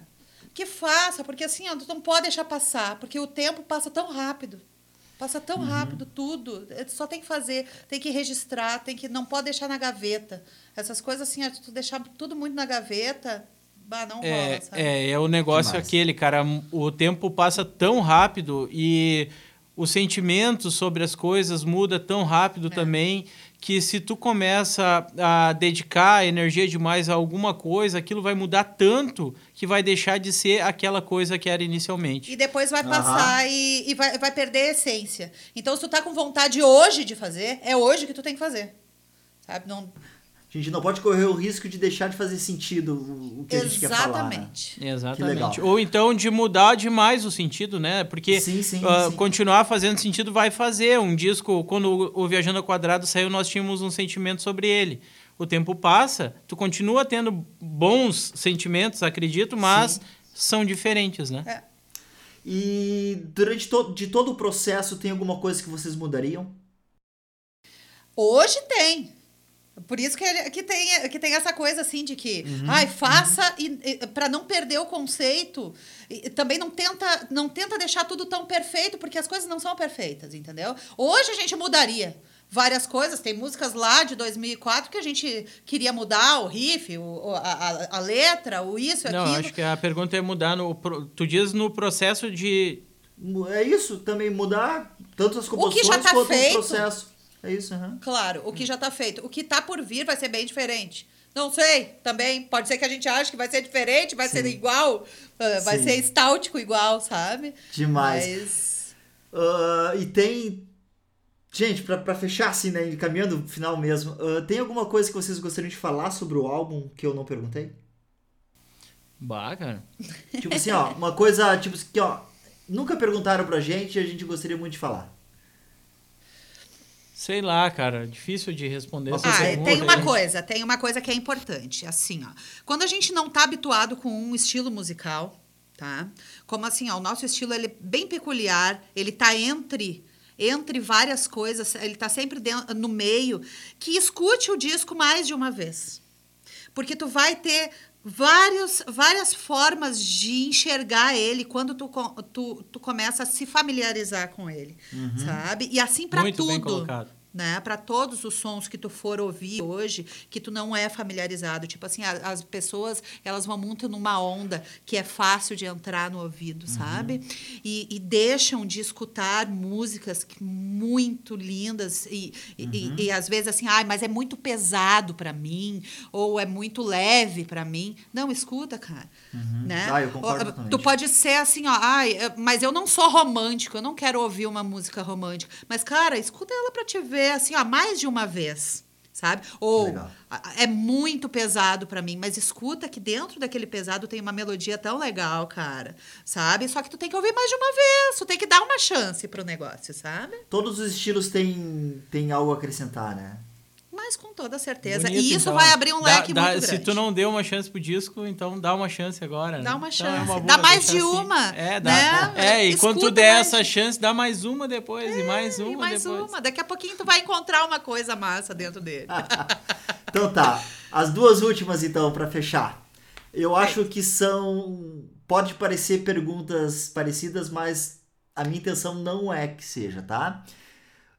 Que faça, porque assim, ó, tu não pode deixar passar, porque o tempo passa tão rápido. Passa tão Uhum. rápido tudo. É, Só tem que fazer, tem que registrar, tem que não pode deixar na gaveta. Essas coisas assim, ó, tu deixar tudo muito na gaveta, bah, não rola, É, sabe? é, é o negócio Demais. aquele, cara. O tempo passa tão rápido e os sentimentos sobre as coisas muda tão rápido É. também que se tu começa a dedicar energia demais a alguma coisa, aquilo vai mudar tanto que vai deixar de ser aquela coisa que era inicialmente. E depois vai passar e, e vai, vai perder a essência. Então, se tu tá com vontade hoje de fazer, é hoje que tu tem que fazer. Sabe? Não... A gente não pode correr o risco de deixar de fazer sentido o que a gente quer falar. né? Exatamente. Ou então de mudar demais o sentido, né? Porque Sim, sim, ah, sim. continuar fazendo sentido vai fazer. Um disco, quando o o Viajando ao Quadrado saiu, nós tínhamos um sentimento sobre ele. O tempo passa, tu continua tendo bons sentimentos, acredito, mas Sim. são diferentes, né? É. E durante to de todo o processo, tem alguma coisa que vocês mudariam? Hoje tem. Por isso que, ele- que, tem, que tem essa coisa assim de que, Uhum, ai, faça e, para não perder o conceito. E, também não tenta, não tenta deixar tudo tão perfeito, porque as coisas não são perfeitas, entendeu? Hoje a gente mudaria várias coisas. Tem músicas lá de 2004 que a gente queria mudar o riff, o, o- a, a- a letra, o isso, Não, aquilo. acho que a pergunta é mudar no. Tu diz no processo de. É isso, também mudar tanto as que composições já tá quanto feito. o processo. É isso, aham. Claro, o que já está feito. O que está por vir vai ser bem diferente. Não sei, também. Pode ser que a gente ache que vai ser diferente, vai ser Sim. igual, ah, vai Sim. ser estáltico igual, sabe? Demais. Mas. Ah, e tem. Gente, pra, pra fechar assim, né? Encaminhando o final mesmo, ah, tem alguma coisa que vocês gostariam de falar sobre o álbum que eu não perguntei? Bah, cara. Tipo assim, ó, uma coisa, tipo assim, que, ó, nunca perguntaram pra gente e a gente gostaria muito de falar. Sei lá, cara. Difícil de responder essa Ah, pergunta. tem uma coisa, tem uma coisa que é importante. Assim, ó. Quando a gente não tá habituado com um estilo musical, tá? Como assim, ó, o nosso estilo ele é bem peculiar, ele tá entre entre várias coisas, ele tá sempre dentro, no meio, que escute o disco mais de uma vez. Porque tu vai ter vários, várias formas de enxergar ele quando tu, tu, tu começa a se familiarizar com ele, sabe? E assim para Muito bem tudo. colocado. Né, para todos os sons que tu for ouvir hoje, que tu não é familiarizado. Tipo assim, a- as pessoas, elas vão muito numa onda que é fácil de entrar no ouvido, sabe? E, e deixam de escutar músicas que- muito lindas e, e- e- e às vezes assim, ai, mas é muito pesado para mim, ou é muito leve para mim. Não, escuta, cara. Né? Ah, eu concordo Ou. Tu pode ser assim, ó, ai, mas eu não sou romântico, eu não quero ouvir uma música romântica. Mas, cara, escuta ela pra te ver, assim, ó, mais de uma vez, sabe? Ou Legal. é muito pesado pra mim, mas escuta que dentro daquele pesado tem uma melodia tão legal, cara, sabe? Só que tu tem que ouvir mais de uma vez, tu tem que dar uma chance pro negócio, sabe? Todos os estilos têm, têm algo a acrescentar, né? Mas com toda certeza. Bonito, e isso então. vai abrir um Dá- leque dá- muito Se grande. tu não deu uma chance pro disco, então dá uma chance agora. Dá né? uma Então é chance. boa Dá mais de assim. uma, É, dá. né? É, e quando tu Escuta der mais essa chance, dá mais uma depois, e mais uma e mais depois. uma. Daqui a pouquinho tu vai encontrar uma coisa massa dentro dele. <laughs> Então tá, as duas últimas então para fechar. Eu acho que são pode parecer perguntas parecidas, mas a minha intenção não é que seja, tá?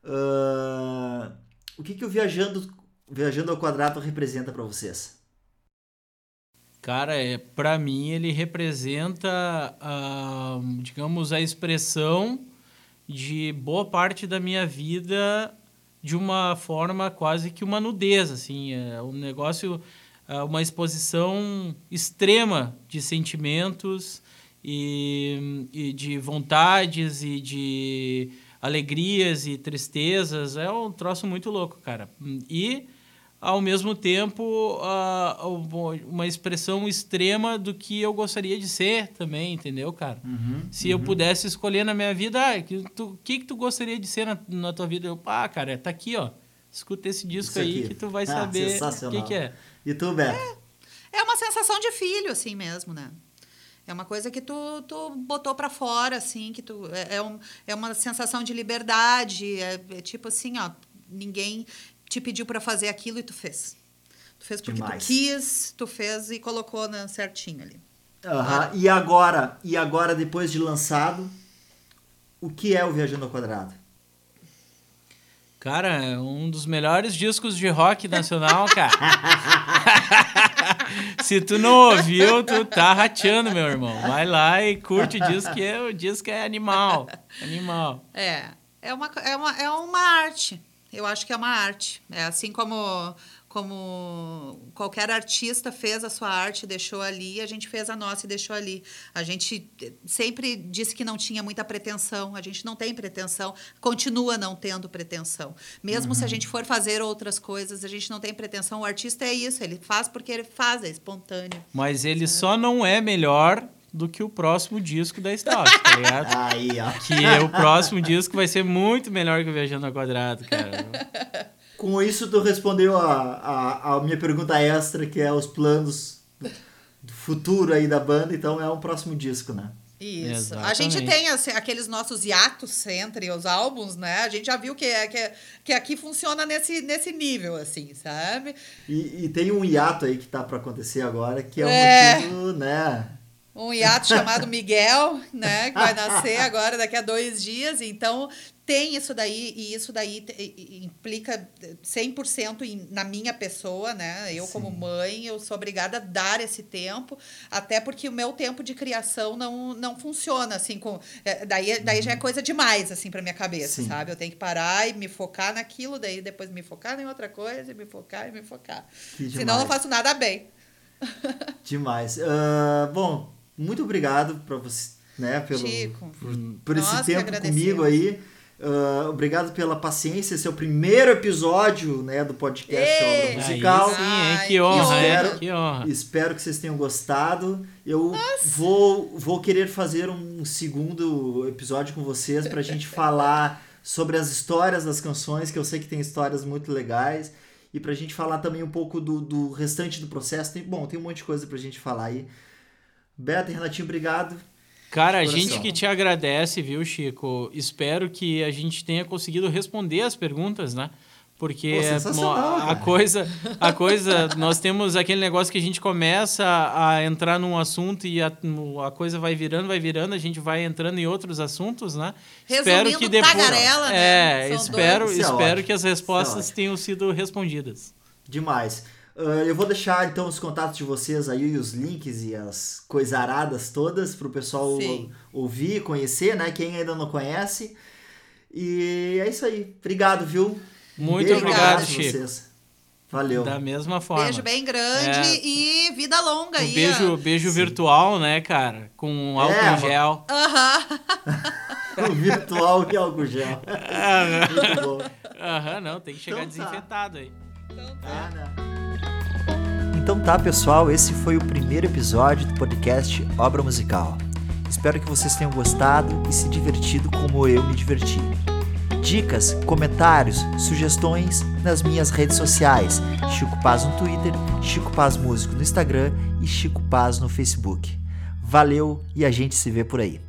Ahn, o que que o viajando viajando ao quadrado representa para vocês? Cara, é, para mim ele representa, ah, digamos, a expressão de boa parte da minha vida de uma forma quase que uma nudez, assim, é um negócio, ah, uma exposição extrema de sentimentos e, e de vontades e de alegrias e tristezas, é um troço muito louco, cara. E ao mesmo tempo uma expressão extrema do que eu gostaria de ser também, entendeu, cara? Se eu pudesse escolher na minha vida, ah, que tu- o que, que tu gostaria de ser na, na tua vida? Eu, ah, cara, tá aqui, ó. Escuta esse disco Isso aí aqui. que tu vai Ah, saber o que, que é. E tu, Beto? É uma sensação de filho, assim mesmo, né? É uma coisa que tu, tu botou pra fora, assim, que tu. É, é, um, é uma sensação de liberdade. É, é tipo assim, ó, ninguém te pediu pra fazer aquilo e tu fez. Tu fez porque Demais. tu quis, tu fez e colocou na, certinho ali. Aham. E agora, e agora depois de lançado, o que é o Viajando ao Quadrado? Cara, é um dos melhores discos de rock nacional, cara. <laughs> Se tu não ouviu, tu tá rateando, meu irmão. Vai lá e curte o disco, que é, o disco é animal. Animal. É, é uma, é, uma, é uma arte. Eu acho que é uma arte. É assim como, como qualquer artista fez a sua arte e deixou ali, a gente fez a nossa e deixou ali. A gente sempre disse que não tinha muita pretensão, a gente não tem pretensão, continua não tendo pretensão. Mesmo se a gente for fazer outras coisas, a gente não tem pretensão. O artista é isso, ele faz porque ele faz, é espontâneo. Mas ele só não é melhor do que o próximo disco da Stout, tá ligado? <laughs> Aí, ó. Que é o próximo disco vai ser muito melhor que o Viajando ao Quadrado, cara. <laughs> Com isso, tu respondeu a, a, a minha pergunta extra, que é os planos do futuro aí da banda. Então, é um próximo disco, né? Isso. A Exatamente. gente tem assim, aqueles nossos hiatos entre os álbuns, né? A gente já viu que, é, que, é- que aqui funciona nesse, nesse nível, assim, sabe? E, e tem um hiato aí que tá pra acontecer agora, que é um É. motivo, né? Um hiato chamado Miguel, né? Que vai nascer agora daqui a dois dias. Então, tem isso daí, e isso daí implica 100% em, na minha pessoa, né? Eu, como mãe, eu sou obrigada a dar esse tempo, até porque o meu tempo de criação não, não funciona, assim, com... é, daí, daí já é coisa demais, assim, pra minha cabeça, Sim. sabe? Eu tenho que parar e me focar naquilo, daí depois me focar em outra coisa, e me focar e me focar. Senão eu não faço nada bem. Demais. Ah, bom, muito obrigado pra você, né, pelo, Chico. por, por esse tempo comigo aí. Ah, obrigado pela paciência. Esse é o primeiro episódio, né, do podcast Ei! Obra Musical. Aí sim, hein? Que honra, hein? honra. Que honra. Espero que vocês tenham gostado. Eu vou, vou querer fazer um segundo episódio com vocês pra gente falar sobre as histórias das canções, que eu sei que tem histórias muito legais. E pra gente falar também um pouco do, do restante do processo. Tem, bom, tem um monte de coisa pra gente falar aí. Beto e Renatinho, obrigado. Cara, a gente que te agradece, viu, Chico? Espero que a gente tenha conseguido responder as perguntas, né? Porque Pô, a cara. coisa, a <laughs> coisa, nós temos aquele negócio que a gente começa a entrar num assunto e a, a coisa vai virando, vai virando, a gente vai entrando em outros assuntos, né? Resumindo, tagarela, né? É, São espero, é espero ótimo. que as é respostas tenham sido respondidas. Demais. Ah, eu vou deixar então os contatos de vocês aí, e os links e as coisaradas todas pro pessoal Sim. ouvir, conhecer, né? Quem ainda não conhece. E é isso aí. Obrigado, viu? Muito beijo obrigado, Chico. vocês. Valeu. Da mesma forma. Beijo bem grande É. e vida longa Um aí. beijo, beijo virtual, né, cara? Com álcool É, gel. Aham. <laughs> O virtual e álcool gel. Muito bom. Aham, não, tem que chegar Então tá. desinfetado aí. É, né? Então tá, pessoal, esse foi o primeiro episódio do podcast Obra Musical. Espero que vocês tenham gostado e se divertido como eu me diverti. Dicas, comentários, sugestões nas minhas redes sociais: Chico Paz no Twitter, Chico Paz Músico no Instagram e Chico Paz no Facebook. Valeu e a gente se vê por aí.